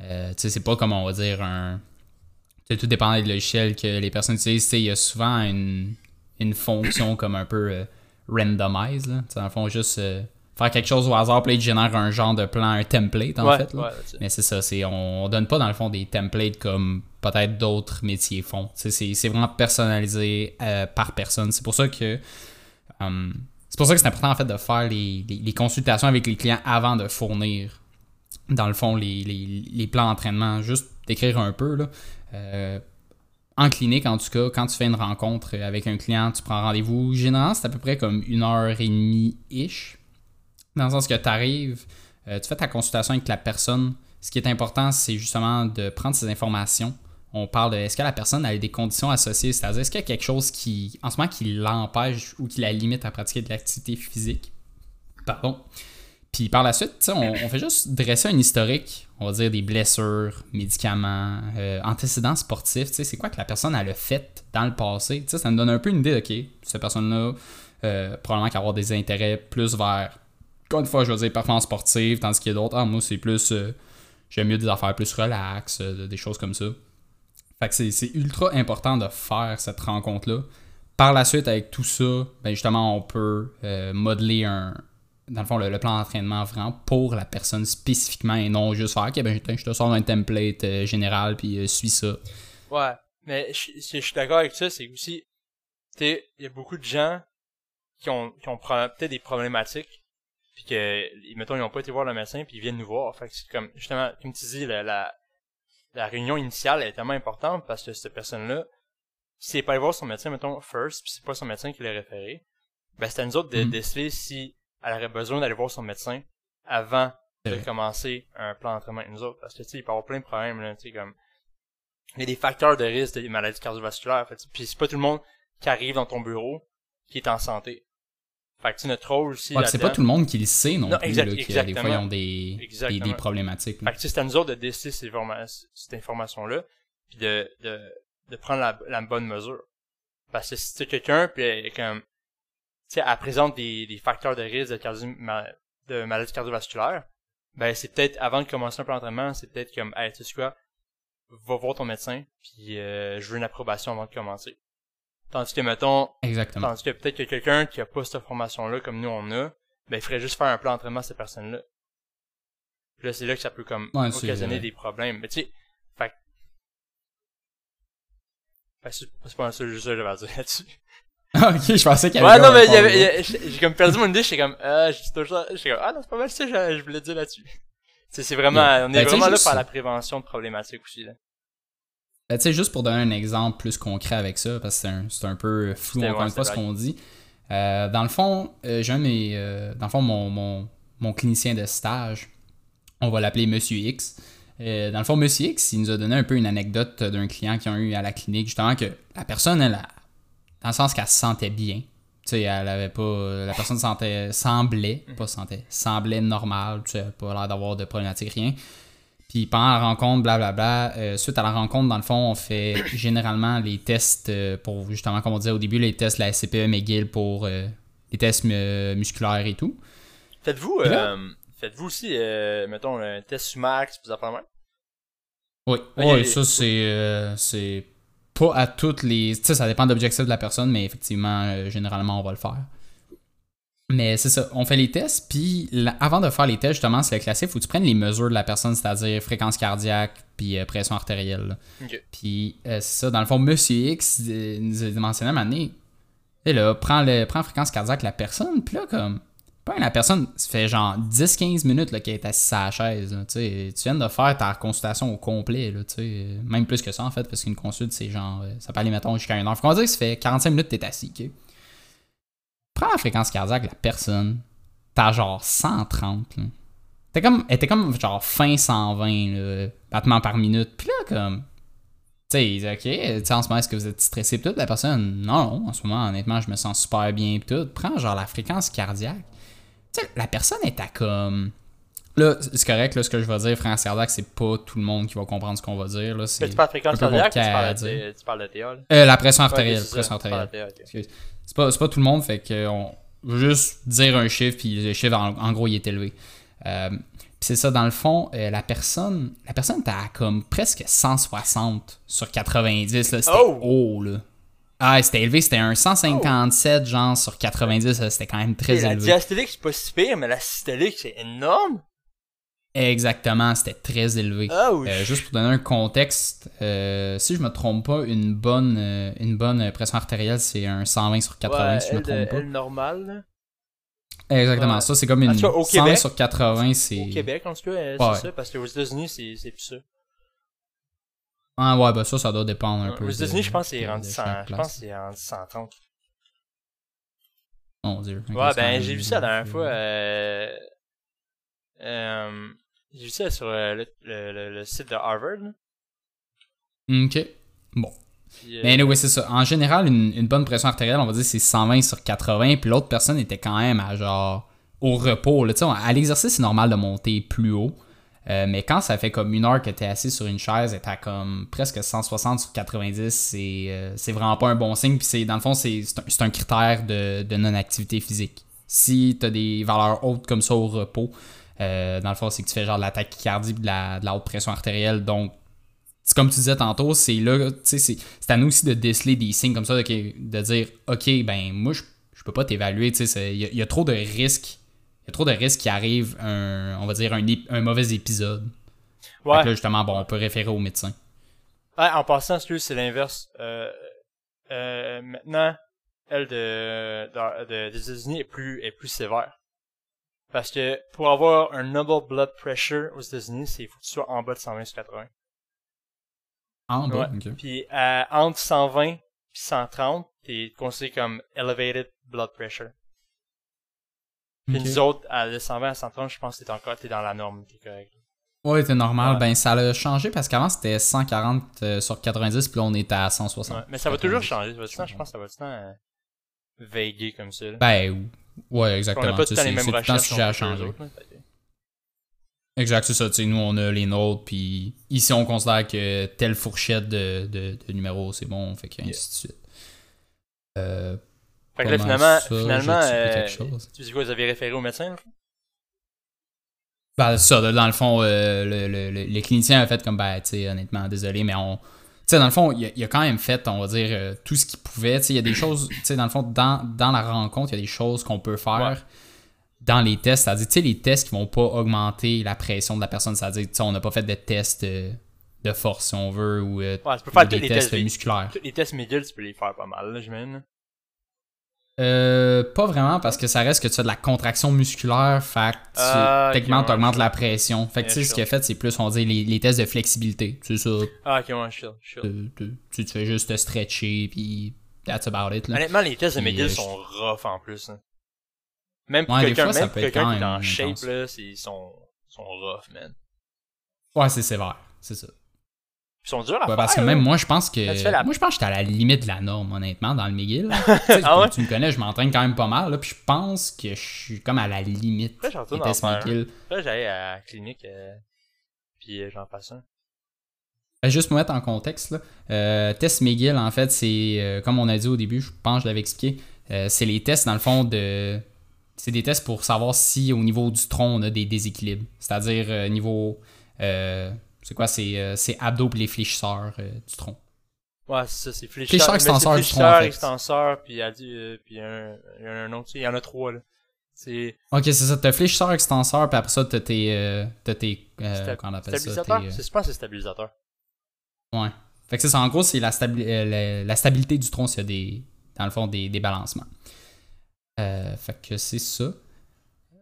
euh, tu sais, c'est pas comme on va dire un. tout dépend du logiciel que les personnes utilisent. Il y a souvent une, une fonction comme un peu euh, randomize, là. Dans le fond, juste euh, faire quelque chose au hasard, puis il génère un genre de plan, un template, en ouais fait. Là. ouais. Mais c'est ça, c'est on, on donne pas dans le fond des templates comme peut-être d'autres métiers font. C'est vraiment personnalisé euh, par personne. C'est pour ça que, hum, c'est pour ça que c'est important en fait de faire les, consultations avec les clients avant de fournir, dans le fond, les plans d'entraînement. Juste d'écrire un peu. Là. Euh, en clinique, en tout cas, quand tu fais une rencontre avec un client, tu prends rendez-vous. Généralement, c'est à peu près comme une heure et demie-ish. Dans le sens que tu arrives, tu fais ta consultation avec la personne. Ce qui est important, c'est justement de prendre ces informations. On parle de est-ce que la personne a des conditions associées, c'est-à-dire est-ce qu'il y a quelque chose qui, en ce moment, qui l'empêche ou qui la limite à pratiquer de l'activité physique? Pardon. Puis par la suite, on, on fait juste dresser un historique, on va dire des blessures, médicaments, euh, antécédents sportifs. C'est quoi que la personne a le fait dans le passé? Ça nous donne un peu une idée, OK, cette personne-là, euh, probablement qu'elle va avoir des intérêts plus vers, encore une fois, je veux dire, performance sportive, tandis qu'il y a d'autres, ah, moi, c'est plus, euh, j'aime mieux des affaires plus relax, euh, des choses comme ça. Fait que c'est- ultra important de faire cette rencontre-là. Par la suite, avec tout ça, ben justement, on peut euh, modeler un, dans le fond, le, plan d'entraînement vraiment pour la personne spécifiquement et non juste faire, ok, ben je te- sors un template euh, général puis euh, suis ça. Ouais, mais je, je- suis d'accord avec ça, c'est aussi, tu sais, il y a beaucoup de gens qui ont, qui ont peut-être des problématiques, puis que, mettons, ils ont pas été voir le médecin, puis ils viennent nous voir. Fait que c'est comme, justement, comme tu dis, la, la, la réunion initiale est tellement importante parce que cette personne-là, si elle est pas allée voir son médecin, mettons, first, puis c'est pas son médecin qui l'a référé, ben c'est à nous autres de Mhm. décider si elle aurait besoin d'aller voir son médecin avant de commencer un plan d'entraînement avec nous autres. Parce que, tu sais, il peut y avoir plein de problèmes, là, tu sais, comme, il y a des facteurs de risque des maladies cardiovasculaires. Fait, puis c'est pas tout le monde qui arrive dans ton bureau qui est en santé. Fait que notre rôle aussi Ouais, puis c'est pas tout le monde qui le sait non, Non, plus, exact- là, des fois, ils ont des, des, problématiques. là. Fait que c'est à nous autres de décider ces cette information-là, puis de, de, de prendre la, la bonne mesure. Parce que si tu quelqu'un, puis comme, tu sais, elle présente des, des facteurs de risque de, cardio- de maladie cardiovasculaire, ben c'est peut-être, avant de commencer un plan d'entraînement, c'est peut-être comme, hey, tu sais quoi, va voir ton médecin, puis euh, je veux une approbation avant de commencer. Tandis que, mettons, Exactement. Tandis que peut-être que quelqu'un qui a pas cette formation-là comme nous on a, ben il ferait juste faire un plan d'entraînement à cette personne-là. Puis là, c'est là que ça peut comme Ouais, occasionner des problèmes. Mais tu sais, fait fait c'est pas un seul que j'avais à dire là-dessus. ok, je pensais qu'il y Ouais, avait non, mais il y avait, j'ai comme perdu mon idée, j'étais comme, ah, j'ai toujours, j'étais comme, ah non, c'est pas mal ça, je, je voulais dire là-dessus. C'est c'est vraiment, on est Ben, vraiment là juste- par la prévention de problématiques aussi, là. Ben, tu sais, juste pour donner un exemple plus concret avec ça, parce que c'est un, un peu flou encore une fois ce qu'on dit. Euh, dans le fond, euh, j'ai un de mes, euh, dans le fond, mon, mon, mon clinicien de stage, on va l'appeler Monsieur X. Euh, dans le fond, Monsieur X, il nous a donné un peu une anecdote d'un client qu'ils ont eu à la clinique, justement que la personne, elle, a- dans le sens qu'elle se sentait bien. Tu sais, elle avait pas. La personne sentait, semblait, pas sentait, semblait normale, tu sais, pas l'air d'avoir de problématique, rien. Puis pendant la rencontre, blablabla, euh, suite à la rencontre, dans le fond, on fait généralement les tests euh, pour, justement, comme on disait au début, les tests, la SCPE McGill pour euh, les tests mu- musculaires et tout. Faites-vous, euh, faites-vous aussi, mettons, un test sous max, vous même? Oui, ok. ça, c'est c'est pas à toutes les. Tu sais, ça dépend de l'objectif de la personne, mais effectivement, généralement, on va le faire. Mais c'est ça, on fait les tests, puis la- avant de faire les tests, justement, c'est le classique, faut que tu prennes les mesures de la personne, c'est-à-dire fréquence cardiaque, puis euh, pression artérielle. Puis euh, c'est ça, dans le fond, Monsieur X euh, nous a mentionné à un moment donné, et là, prends, le, prends fréquence cardiaque la personne, puis là, comme, pas la personne, ça fait genre 10-15 minutes là, qu'elle est assise à la chaise. là, tu viens de faire ta consultation au complet, là, tu sais, même plus que ça en fait, parce qu'une consulte, c'est genre, ça peut aller, mettons, jusqu'à une heure. Faut qu'on dise que ça fait 45 minutes que t'es assis, ok? Prends la fréquence cardiaque de la personne, t'as genre 130, là. T'es comme, elle était comme genre fin 120 là, battements par minute. Puis là, comme, tu sais, il dit, ok, tu sais, en ce moment, est-ce que vous êtes stressé pis tout? La personne, non, non, en ce moment, honnêtement, je me sens super bien pis tout. Prends genre la fréquence cardiaque. Tu sais, la personne est à comme. Là, c'est correct, là, ce que je vais dire, fréquence cardiaque, c'est pas tout le monde qui va comprendre ce qu'on va dire. Là, c'est tu parles de fréquence cardiaque ou tu parles de, tu parles de? Euh, la pression Ouais, artérielle. c'est pression artérielle. C'est pas, pas tout le monde, fait que on je veux juste dire un chiffre, puis le chiffre, en, en gros, il est élevé. Euh, puis c'est ça, dans le fond, euh, la personne, la personne était à comme presque 160 sur 90, là, c'était Oh! haut, là. Ah, c'était élevé, c'était un 157, genre, sur 90, là, c'était quand même très Ok, La élevé. diastélique, c'est pas si pire, mais la systolique, c'est énorme. Exactement, c'était très élevé. Oh, Euh, juste pour donner un contexte, euh, si je me trompe pas, une bonne, euh, une bonne pression artérielle, c'est un 120 sur 80, ouais, si je me trompe pas. là. Exactement, Ouais. ça c'est comme une cas, au 120 Québec, sur 80, c'est. Au Québec, en tout cas, euh, Ouais. c'est ça, parce qu'aux États-Unis, c'est plus ça. Ah ouais, bah ça, ça doit dépendre un peu. Aux États-unis, je pense que c'est rendu de 100, chaque je place. pense que c'est rendu 130. Mon dieu. Ouais, ben, j'ai vu ça la dernière fois. Euh, j'ai vu ça sur euh, le, le, le- le site de Harvard. Ok. Bon. Euh, Mais anyway, c'est ça. En général, une, une bonne pression artérielle, on va dire, c'est 120 sur 80. Puis l'autre personne était quand même à genre au repos. Là. À l'exercice, c'est normal de monter plus haut. Euh, mais quand ça fait comme une heure que tu es assis sur une chaise et tu comme presque 160 sur 90, c'est euh, c'est vraiment pas un bon signe. Puis c'est- dans le fond, c'est un, un critère de, de non-activité physique. Si tu as des valeurs hautes comme ça au repos, euh, dans le fond, c'est que tu fais genre de la tachycardie de la, de la haute pression artérielle. Donc, c'est comme tu disais tantôt, c'est là, tu sais, c'est à nous aussi de déceler des signes comme ça, de, de dire, OK, ben moi, je, je peux pas t'évaluer, tu sais, il y, a- il y a trop de risques. Il y a trop de risques qui arrivent, un, on va dire, un, mauvais épisode. Ouais. là, justement, bon, on peut référer au médecin. Ouais, en passant, c'est l'inverse. Euh, euh, maintenant, elle de, de- de- des États-Unis est plus, est plus sévère. Parce que pour avoir un noble blood pressure aux États-Unis, c'est faut que tu sois en bas de 120 sur 80. Ah, bon, Ouais. ok. Puis euh, entre 120 et 130, t'es considéré comme elevated blood pressure. Puis Ok. nous autres, à de 120 à 130, je pense que t'es encore t'es dans la norme, t'es correct. Ouais, c'est normal. Ouais. Ben, ça a changé parce qu'avant, c'était 140 euh, sur 90, puis là, on était à 160. Ouais, mais ça va toujours 90. changer. Ça va temps, je pense que ça va tout le temps euh, vaguer comme ça. là. Ben, ouais, on exactement. n'a pas tout le temps les c'est mêmes c'est recherches à les changer. autres, là. Exact, c'est ça. Nous, on a les nôtres, puis ici, on considère que telle fourchette de, de, de numéros, c'est bon, fait que ainsi de suite. Euh, Fait que là, finalement, ça, finalement euh, tu dis quoi, vous avez référé au médecin? là? ben, ça, dans le fond, euh, le, le, le, le clinicien a fait comme, ben, tu sais, honnêtement, désolé, mais on. Tu sais, dans le fond, il a, il a quand même fait, on va dire, euh, tout ce qu'il pouvait. Tu sais, il y a des choses, tu sais, dans le fond, dans, dans la rencontre, il y a des choses qu'on peut faire Ouais. dans les tests. C'est-à-dire, tu sais, les tests qui vont pas augmenter la pression de la personne. C'est-à-dire, tu sais, on n'a pas fait de tests euh, de force, si on veut, ou euh, Ouais, tu peux faire des les tests musculaires. Les tests McGill, tu peux les faire pas mal, là, j'imagine. Euh, pas vraiment, parce que ça reste que tu as de la contraction musculaire, fait que tu, Ah, ouais, je- la pression. Fait que tu sais, ce qu'il a fait, c'est plus, on dire, les, les tests de flexibilité. C'est ça. Ah, ok, ouais, chill, chill. Tu, tu- tu te fais juste te stretcher, puis that's about it. Là. Honnêtement, les tests de McGill euh, sont rough en plus. hein. Même pour Ouais, quelqu'un quand qui est en shape, intense. là, ils sont, sont rough, man. Ouais, c'est sévère, c'est ça. Ils sont durs à Ouais, faire. parce que même moi, je pense que. La- Moi, je pense que j'étais à la limite de la norme, honnêtement, dans le McGill. Ah ouais? Tu me connais, je m'entraîne quand même pas mal, là, puis je pense que je suis comme à la limite des tests. McGill. Là, j'allais à la clinique, euh, puis euh, j'en passe un. Ben, juste pour mettre en contexte, là, euh, test McGill, en fait, c'est, euh, comme on a dit au début, je pense que je l'avais expliqué, c'est les tests, dans le fond, de... C'est des tests pour savoir si, au niveau du tronc, on a des déséquilibres. C'est-à-dire, niveau... euh, c'est quoi? C'est, euh, c'est abdos puis les fléchisseurs euh, du tronc. Ouais, c'est ça, c'est fléchisseur. Fléchisseur, extenseur fléchisseur, en fait. extenseur, puis il a dit, euh, puis un, il y en a un autre, il y en a trois, là. C'est Ok, c'est ça. T'as fléchisseur, extenseur, puis après ça, t'as tes... euh, t'as tes euh, comment on appelle ça? stabilisateur? Tes, euh, C'est, je pense que c'est stabilisateur. Ouais. Fait que c'est ça, en gros, c'est la, stabi- euh, la, la stabilité du tronc s'il y a des, dans le fond, des, des balancements. Euh, fait que c'est ça.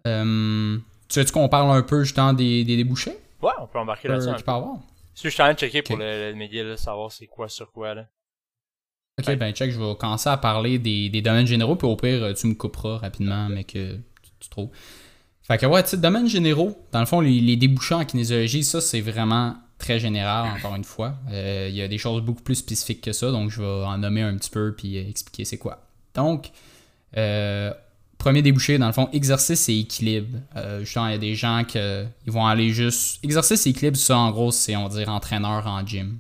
Euh, tu veux-tu qu'on parle un peu justement des, des débouchés? Ouais, on peut embarquer là-dessus. euh, un qu'il peu. peut avoir? Si je suis en train de checker pour le, le McGill, là, savoir c'est quoi sur quoi, là. Ok, Ouais. ben check, je vais commencer à parler des, des domaines généraux, puis au pire, euh, tu me couperas rapidement, mais que tu, tu trouves. Fait que ouais, tu sais, domaines généraux, dans le fond, les, les débouchés en kinésiologie, ça, c'est vraiment très général, encore une fois. Euh, Il y a des choses beaucoup plus spécifiques que ça, donc je vais en nommer un petit peu, puis euh, expliquer c'est quoi. Donc, euh, premier débouché, dans le fond, exercice et équilibre. Euh, justement, il y a des gens qui vont aller juste... Exercice et équilibre, ça, en gros, c'est, on va dire, entraîneur en gym.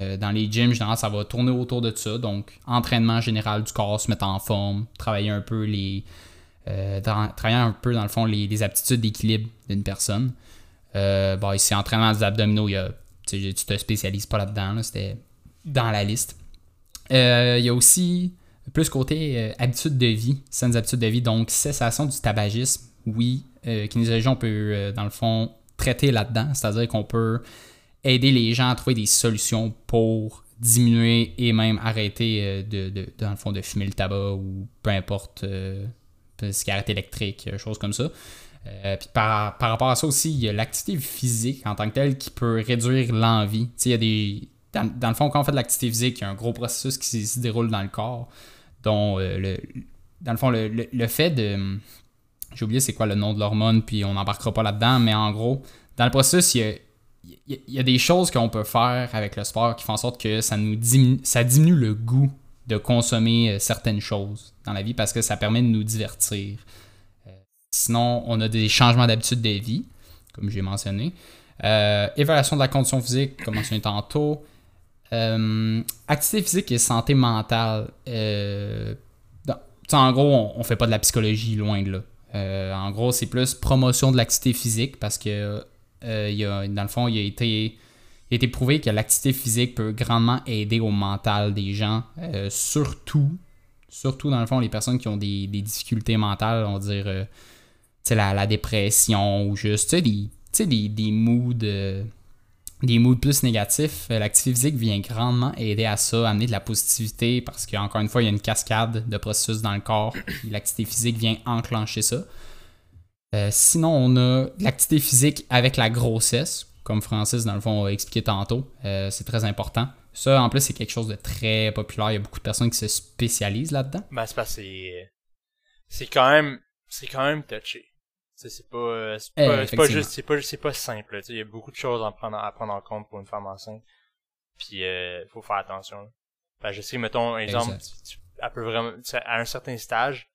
Euh, dans les gyms, généralement, ça va tourner autour de ça. Donc, entraînement général du corps, se mettre en forme, travailler un peu les. euh, dans- travailler un peu, dans le fond, les, aptitudes d'équilibre d'une personne. Euh, bon, ici, entraînement des abdominaux, il y tu te spécialises pas là-dedans, là, c'était dans la liste. Euh, il y a aussi plus côté euh, habitudes de vie, saines habitudes de vie, donc cessation du tabagisme. Oui, euh, kinésiologie, on peut, euh, dans le fond, traiter là-dedans, c'est-à-dire qu'on peut aider les gens à trouver des solutions pour diminuer et même arrêter de, dans le fond de fumer le tabac ou peu importe cigarette électrique, choses comme ça. puis par, par, rapport à ça aussi, il y a l'activité physique en tant que telle qui peut réduire l'envie. Il y a des. Dans, le fond, quand on fait de l'activité physique, il y a un gros processus qui se déroule dans le corps, le, dans le fond, le, fait de. J'ai oublié c'est quoi le nom de l'hormone, puis on n'embarquera pas là-dedans, mais en gros, dans le processus, il y a, des choses qu'on peut faire avec le sport qui font en sorte que ça nous diminue, ça diminue le goût de consommer euh, certaines choses dans la vie parce que ça permet de nous divertir. Euh, sinon, on a des changements d'habitude de vie, comme j'ai mentionné. Euh, évaluation de la condition physique, comme mentionné tantôt. Activité physique et santé mentale. en gros, on, ne fait pas de la psychologie loin de là. en gros, c'est plus promotion de l'activité physique parce que euh, dans le fond, il a été, prouvé que l'activité physique peut grandement aider au mental des gens, euh, surtout, surtout dans le fond, les personnes qui ont des, difficultés mentales, on va dire euh, la, la, dépression ou juste des, des, des moods. Des moods plus négatifs, l'activité physique vient grandement aider à ça, amener de la positivité parce qu'encore une fois, il y a une cascade de processus dans le corps. L'activité physique vient enclencher ça. Euh, sinon, on a l'activité physique avec la grossesse, comme Francis, dans le fond, a expliqué tantôt. Euh, c'est très important. Ça, en plus, c'est quelque chose de très populaire. Il y a beaucoup de personnes qui se spécialisent là-dedans. Ben, c'est parce que c'est quand même c'est quand même touché. C'est pas, euh, c'est pas, pas, juste, c'est pas, c'est pas simple. Il y a beaucoup de choses à prendre, à prendre en compte pour une femme enceinte. Puis, il faut faire attention. Ben, je sais, mettons, exemple, elle peut vraiment, à un certain stage,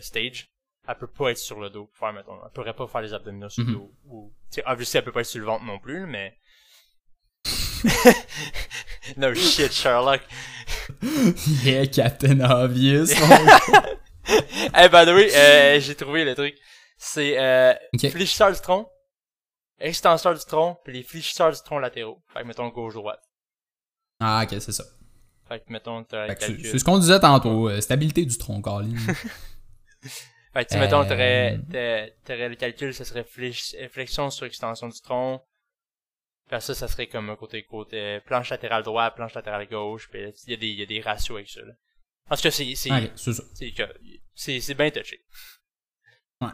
stage, elle peut pas être sur le dos pour faire, mettons, elle pourrait pas faire les abdominaux sur le mhm. dos. Ou, tu sais, obviously, elle peut pas être sur le ventre non plus, mais... no shit, Sherlock. yeah, Captain Obvious. hey, by the way, euh, j'ai trouvé le truc. C'est, euh, okay. fléchisseur du tronc, extenseur du tronc, puis les fléchisseurs du tronc latéraux. Fait que, mettons, gauche-droite. Ah, ok, c'est ça. Fait que, mettons, t'as C'est ce qu'on disait tantôt, euh, stabilité du tronc, Carlin. Fait que, mettons, t'aurais, t'aurais le calcul, ça serait flexion sur extension du tronc. Puis ça, ça serait comme un côté côté planche latérale droite, planche latérale gauche, puis il y a des il y a des ratios avec ça. Là. En tout cas, c'est c'est c'est c'est bien touché. Ouais.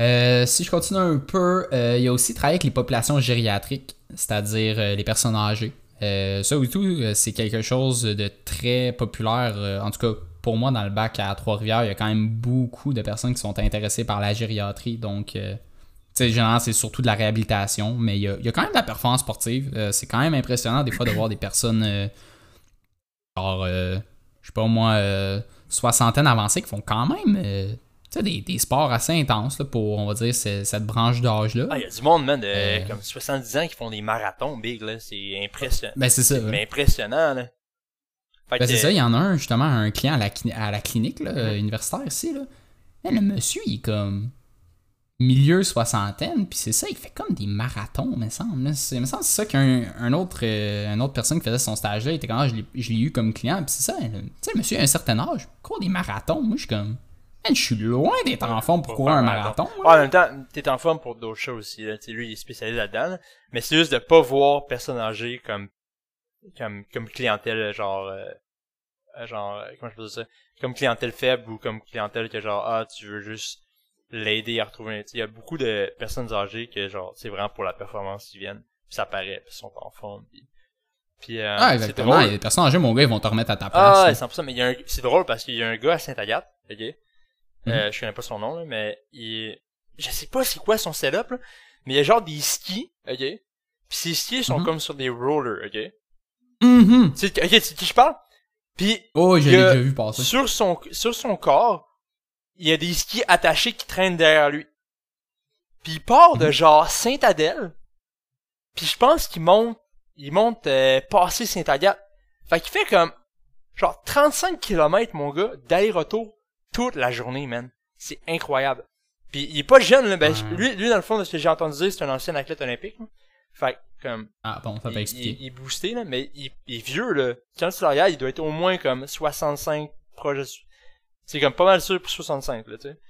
Euh, si je continue un peu, euh, il y a aussi travaillé avec les populations gériatriques, c'est-à-dire euh, les personnes âgées. ça ou tout, c'est quelque chose de très populaire, en tout cas pour moi, dans le bac à Trois-Rivières, il y a quand même beaucoup de personnes qui sont intéressées par la gériatrie. Donc, généralement, c'est surtout de la réhabilitation, mais il y a, quand même de la performance sportive. C'est quand même impressionnant, des fois, de voir des personnes, genre, je sais pas moi, soixantaine avancées qui font quand même. Des, des, sports assez intenses pour, on va dire, cette branche d'âge-là. Ah, il y a du monde, man, de comme 70 ans qui font des marathons big, là. C'est impressionnant. Ben, c'est ça. Impressionnant, là. Ben, c'est ça, il y en a un, justement, un client à la, à la clinique là, universitaire ici. Là. le monsieur, il est comme milieu soixantaine, puis c'est ça, il fait comme des marathons, me semble. Il me semble c'est ça qu'un un autre, euh, autre personne qui faisait son stage là, il était comme, ah, je l'ai eu comme client, puis c'est ça, tu sais, le monsieur a un certain âge, court des marathons. Moi, je suis comme, je suis loin d'être en forme pour courir un marathon. en même temps, t'es en forme pour d'autres choses aussi. Là. lui, il est spécialisé là-dedans. Mais c'est juste de pas voir personne âgée comme comme comme clientèle genre euh, genre euh, comment je peux dire ça? Comme clientèle faible ou comme clientèle que genre ah tu veux juste l'aider à retrouver il y a beaucoup de personnes âgées que genre c'est vraiment pour la performance qui viennent puis ça paraît puis ils sont en forme puis puis euh, ah exactement les personnes âgées mon gars ils vont te remettre à ta place ah 100% mais il y a un... c'est drôle parce qu'il y a un gars à Saint-Agathe ok? Euh, je connais pas son nom là, mais il je sais pas c'est quoi son setup là, mais il y a genre des skis ok? Puis ces skis sont mm-hmm. comme sur des rollers ok? Mm-hmm. C'est, ok, c'est qui je parle? Puis, oh, j'ai déjà vu passer. Sur son, sur son corps, il y a des skis attachés qui traînent derrière lui. Puis il part de mm-hmm. genre Saint-Adèle. Puis je pense qu'il monte, il monte euh, passer Saint-Agathe. Fait qu'il fait comme genre 35 km mon gars d'aller-retour toute la journée, man. C'est incroyable. Puis il est pas jeune là, ben, lui, lui dans le fond de ce que j'ai entendu dire, c'est un ancien athlète olympique. Fait comme. Ah bon, ça peut expliquer. Il, est boosté, là, mais il, est vieux, là. Quand tu le il doit être au moins comme 65 proches. C'est comme pas mal sûr pour 65, là, tu sais.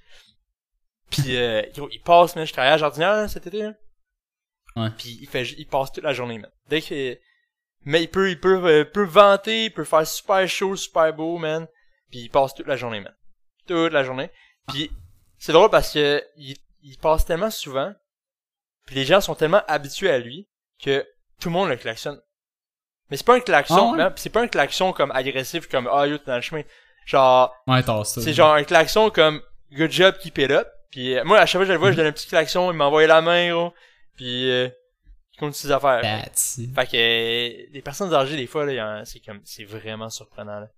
Pis, euh, il passe, mais je travaillais à Jardinière, cet été, là. Ouais. Pis il fait, il passe toute la journée, man. Dès que, mais il peut, il peut, euh, peut vanter, il peut faire super chaud, super beau, man. Puis il passe toute la journée, man. Toute la journée. Puis c'est drôle parce que il, il passe tellement souvent, puis les gens sont tellement habitués à lui que tout le monde le klaxonne. Mais c'est pas un klaxon, Ah ouais? hein, pis c'est pas un klaxon comme agressif comme ah yo t'es dans le chemin. Genre Ouais, c'est genre un klaxon comme good job keep it up. Puis euh, moi à chaque fois que je le vois, je donne un petit klaxon, il m'envoie la main gros. Puis euh, il continue ses affaires. Fait que euh, les personnes âgées des fois là, c'est comme c'est vraiment surprenant là.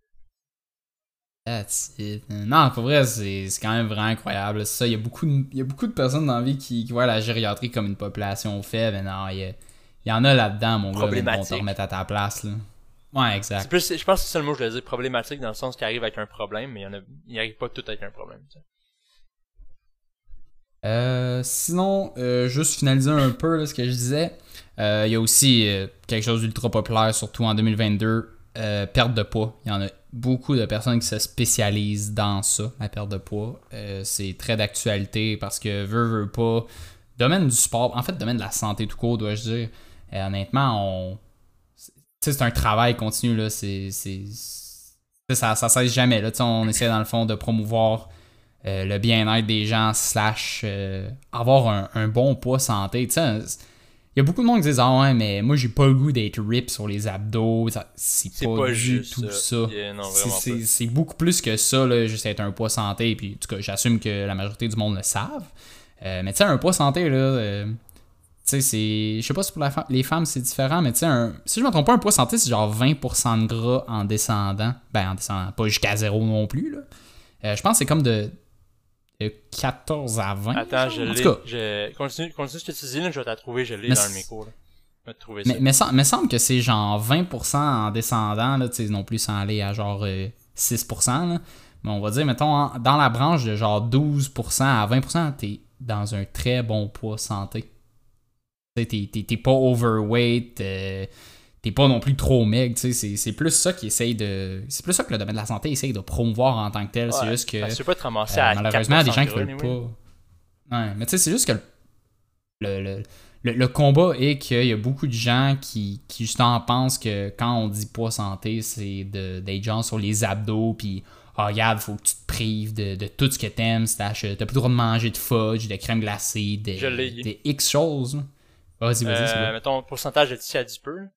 That's it. Non, pour vrai, c'est quand même vraiment incroyable. Ça, il y a beaucoup de, il y a beaucoup de personnes dans la vie qui, qui voient la gériatrie comme une population faible. Mais non, il y, a- il y en a là-dedans, mon gars, mais bon, Problématique. te remettre à ta place. Là. Ouais, exact. plus je pense que c'est le mot que je voulais dire problématique dans le sens qu'il arrive avec un problème, mais il y en a il arrive pas tout avec un problème. Euh, sinon, euh, juste finaliser un peu là, ce que je disais. euh, Il y a aussi euh, quelque chose d'ultra populaire, surtout en 2022, euh, perte de poids. Il y en a beaucoup de personnes qui se spécialisent dans ça, la perte de poids. Euh, c'est très d'actualité parce que veut, veut pas. Domaine du sport, en fait, domaine de la santé tout court, dois-je dire. Euh, honnêtement, on. c'est un travail continu, là. C'est. Ça, ça cesse jamais, là. On essaie, dans le fond, de promouvoir le bien-être des gens, slash avoir un, un bon poids santé. Tu sais, il y a beaucoup de monde qui disent Ah ouais, mais moi j'ai pas le goût d'être rip sur les abdos. C'est pas, pas du juste tout ça. ça. Yeah, non, C'est- beaucoup plus que ça, là, juste être un poids santé. Puis, en tout cas, j'assume que la majorité du monde le savent. Euh, mais tu sais, un poids santé, là, euh, tu sais, c'est. Je sais pas si pour la fa- les femmes c'est différent, mais tu sais, un- si je me trompe pas, un poids santé, c'est genre 20% de gras en descendant. Ben, en descendant, pas jusqu'à zéro non plus, là. Euh, je pense que c'est comme de 14 à 20. Attends, je l'ai. Je continue, continue ce que tu dis là, je vais te trouver, je l'ai dans le cours. Là. Je vais te trouver ça. Mais, mais, me semble que c'est genre 20% en descendant, là, non plus sans aller à genre euh, 6%. Là. Mais on va dire, mettons, en- dans la branche de genre 12% à 20%, t'es dans un très bon poids santé. T'es pas overweight, euh, t'es pas non plus trop maigre, tu sais, c'est- plus ça qui essaye de. C'est plus ça que le domaine de la santé essaye de promouvoir en tant que tel. c'est juste que. peux pas te ramasser Euh, à malheureusement, il y a des gens qui 4% de veulent anyway. pas. Ouais, mais tu sais, c'est juste que le, le, le, le combat est qu'il y a beaucoup de gens qui, qui justement pensent que quand on dit poids santé, c'est de- d'être genre sur les abdos, puis ah, regarde, faut que tu te prives de, de tout ce que t'aimes, t'as plus le droit de manger de fudge, de crème glacée, de, des X choses. Vas-y, vas-y, Euh, mettons, pourcentage de tissu adipeux.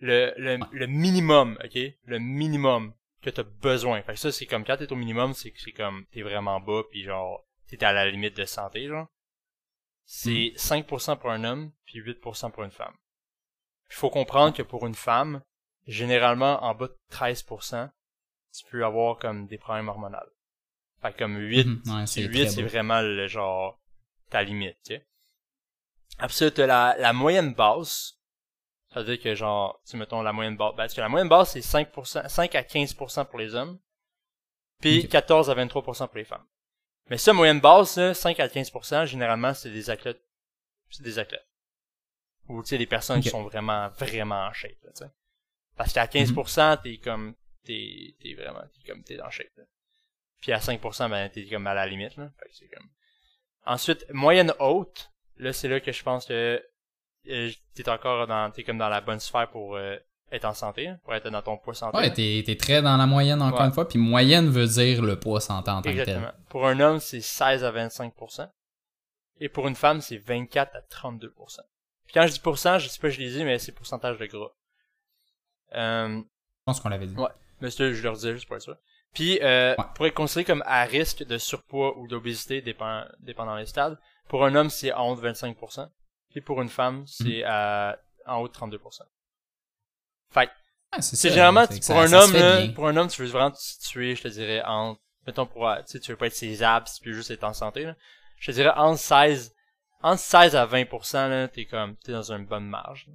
Le, le, le minimum, ok? Le minimum que t'as besoin. Fait que ça, c'est comme quand t'es au minimum, c'est que c'est comme t'es vraiment bas puis genre t'es à la limite de santé, genre. C'est Hmm. 5% pour un homme puis 8% pour une femme. Il faut comprendre que pour une femme, généralement en bas de 13%, tu peux avoir comme des problèmes hormonaux. Fait que comme 8, Mhm, ouais, c'est c'est 8, très c'est vraiment le genre ta limite, tu sais. Après ça, t'as la, la moyenne basse. Ça veut dire que genre, tu sais, mettons la moyenne basse. Parce que la moyenne basse, c'est 5%, 5 à 15% pour les hommes. Puis Ok. 14 à 23% pour les femmes. Mais ça, moyenne basse, là, 5 à 15%, généralement, c'est des athlètes. C'est des athlètes. Ou, tu sais, des personnes qui sont vraiment, vraiment en shape, là, tu sais. Parce qu'à 15%, t'es comme, t'es, t'es vraiment, t'es comme, t'es dans shape, là. Puis à 5%, ben, t'es comme à la limite, là. Fait que c'est comme... Ensuite, moyenne haute. Là, c'est là que je pense que euh, t'es encore dans, t'es comme dans la bonne sphère pour euh, être en santé, hein, pour être dans ton poids santé. Ouais, t'es t'es très dans la moyenne encore Ouais. une fois, puis moyenne veut dire le poids santé en tant que Exactement. tel. Pour un homme, c'est 16 à 25%. Et pour une femme, c'est 24 à 32%. Puis quand je dis pourcent, je sais pas, je l'ai dit, mais c'est pourcentage de gras. Euh, Je pense qu'on l'avait dit. Ouais. mais c'est- je le redis juste pour être sûr. Puis, euh, Ouais. pour être considéré comme à risque de surpoids ou d'obésité, dépend, dépendant des stades, pour un homme, c'est en haut de 25%. Puis pour une femme, c'est Mhm. à, en haut de 32%. Fait Ouais, c'est c'est généralement, pour ça- un ça homme, là, pour un homme, tu veux vraiment te situer, je te dirais, en, mettons pour, euh, tu sais, tu veux pas être ses abs, tu veux juste être en santé, là. Je te dirais, entre 16, entre 16 à 20%, là, t'es comme, t'es dans une bonne marge. là.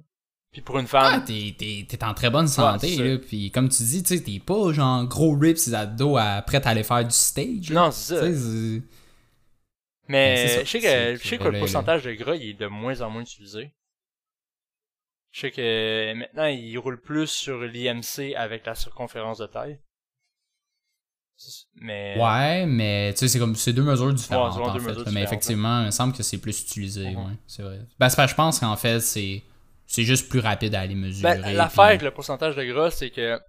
Puis pour une Ah, femme, t'es, t'es, t'es en très bonne santé, c'est là. Puis comme tu dis, tu sais, t'es pas genre gros rip ses abdos à, prêt à aller faire du stage. non, c'est ça. Mais ça. je sais que, je sais que le pourcentage de gras, il est de moins en moins utilisé. Je sais que maintenant, il roule plus sur l'IMC avec la circonférence de taille. Mais, Ouais, mais tu sais, c'est comme c'est deux mesures différentes. Ouais, en deux fait, mesures mais différentes, effectivement, il me semble que c'est plus utilisé. Mhm. ouais, c'est vrai. Ben, que je pense qu'en fait, c'est, c'est juste plus rapide à aller mesurer. Ben, l'affaire puis- avec le pourcentage de gras, c'est que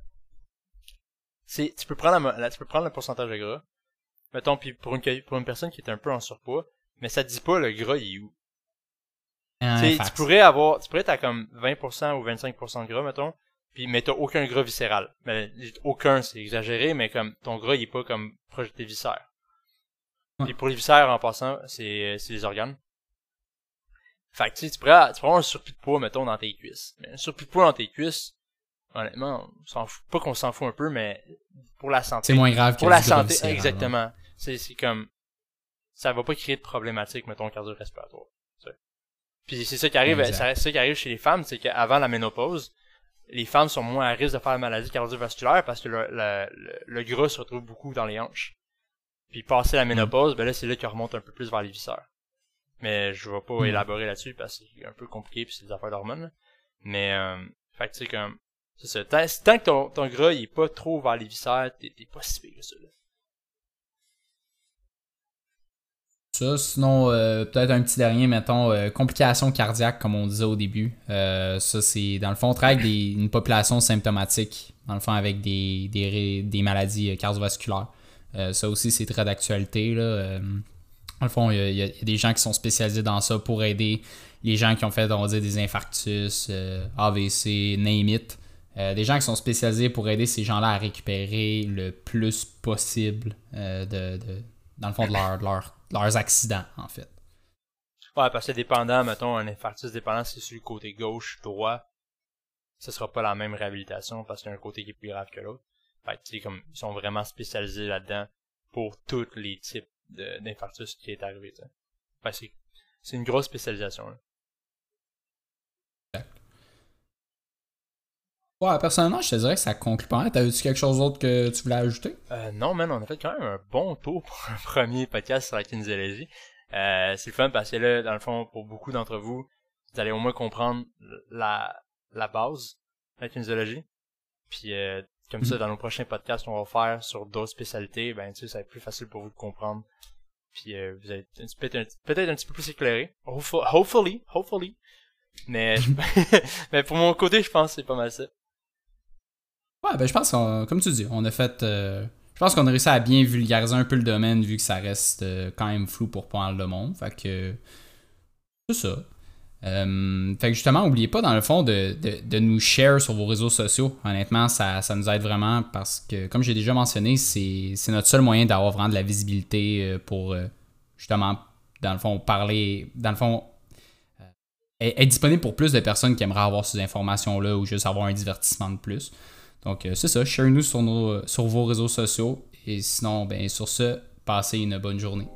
c'est tu peux prendre la- tu peux prendre le pourcentage de gras, mettons, puis pour une, pour une personne qui est un peu en surpoids, mais ça te dit pas le gras, il est où? Tu pourrais avoir, tu pourrais être à comme 20% ou 25% de gras, mettons, puis mais t'as aucun gras viscéral. Mais aucun, c'est exagéré, mais comme ton gras, il est pas comme proche de tes viscères. Ouais. Puis pour les viscères, en passant, c'est c'est les organes. Fait que tu sais, tu pourrais, tu pourrais avoir un surplus de poids, mettons, dans tes cuisses. Mais un surplus de poids dans tes cuisses, honnêtement, on s'en fout, pas qu'on s'en fout un peu, mais pour la santé. C'est moins grave que Pour la santé, viscéral, exactement. C'est comme, ça va pas créer de problématiques, mettons, cardio-respiratoire. Puis c'est ça qui arrive, Exact. c'est ça qui arrive chez les femmes, c'est qu'avant la ménopause, les femmes sont moins à risque de faire la maladie cardiovasculaire parce que le, le, le, gras se retrouve beaucoup dans les hanches. Puis passer la ménopause, ben là, c'est là qu'il remonte un peu plus vers les viscères. Mais je vais pas Mm. élaborer là-dessus parce que c'est un peu compliqué puis c'est des affaires d'hormones. Mais, euh, fait que tu sais, comme, c'est ça. Tant, tant que ton, ton gras, il est pas trop vers les viscères, t'es, t'es pas si pire que ça, là. Ça, sinon, euh, peut-être un petit dernier, mettons, euh, complications cardiaques, comme on disait au début. Euh, ça, c'est, dans le fond, on travaille avec des- une population symptomatique, dans le fond, avec des, des, des maladies cardiovasculaires. Ça aussi, c'est très d'actualité. Dans le fond, il y, a, des gens qui sont spécialisés dans ça pour aider les gens qui ont fait, on va dire, des infarctus, AVC, name it. Euh, des gens qui sont spécialisés pour aider ces gens-là à récupérer le plus possible de, de- dans le fond de, leur, de leur- leurs accidents, en fait. Ouais, parce que dépendant, mettons, un infarctus dépendant c'est sur le côté gauche, droit, ce sera pas la même réhabilitation parce qu'il y a un côté qui est plus grave que l'autre. Fait que, comme, ils sont vraiment spécialisés là-dedans pour tous les types d'infarctus qui est arrivé, c'est une grosse spécialisation, là. Ouais, personnellement, je te dirais que ça conclut pas. T'avais-tu quelque chose d'autre que tu voulais ajouter? Euh, non, man, on a fait quand même un bon tour pour un premier podcast sur la kinésiologie. Euh, c'est le fun parce que là, dans le fond, pour beaucoup d'entre vous, vous allez au moins comprendre la, la base de la kinésiologie. Puis, euh, comme ça, Mhm. dans nos prochains podcasts qu'on va faire sur d'autres spécialités, ben, tu sais, ça va être plus facile pour vous de comprendre. Puis, euh, vous allez être peut-être un, peut-être un petit peu plus éclairé. Hopefully, hopefully, hopefully. Mais, je- mais pour mon côté, je pense que c'est pas mal ça. Ouais, ben je pense comme tu dis, on a fait. euh, je pense qu'on a réussi à bien vulgariser un peu le domaine vu que ça reste euh, quand même flou pour pas mal de monde. Fait que. C'est ça. Euh, fait que justement, oubliez pas dans le fond de, de, de nous share sur vos réseaux sociaux. Honnêtement, ça, ça nous aide vraiment parce que, comme j'ai déjà mentionné, c'est notre seul moyen d'avoir vraiment de la visibilité pour justement, dans le fond, parler. Dans le fond, être disponible pour plus de personnes qui aimeraient avoir ces informations-là ou juste avoir un divertissement de plus. Donc, euh, c'est ça. Share-nous sur, nos, sur vos réseaux sociaux. Et sinon, ben, sur ce, passez une bonne journée.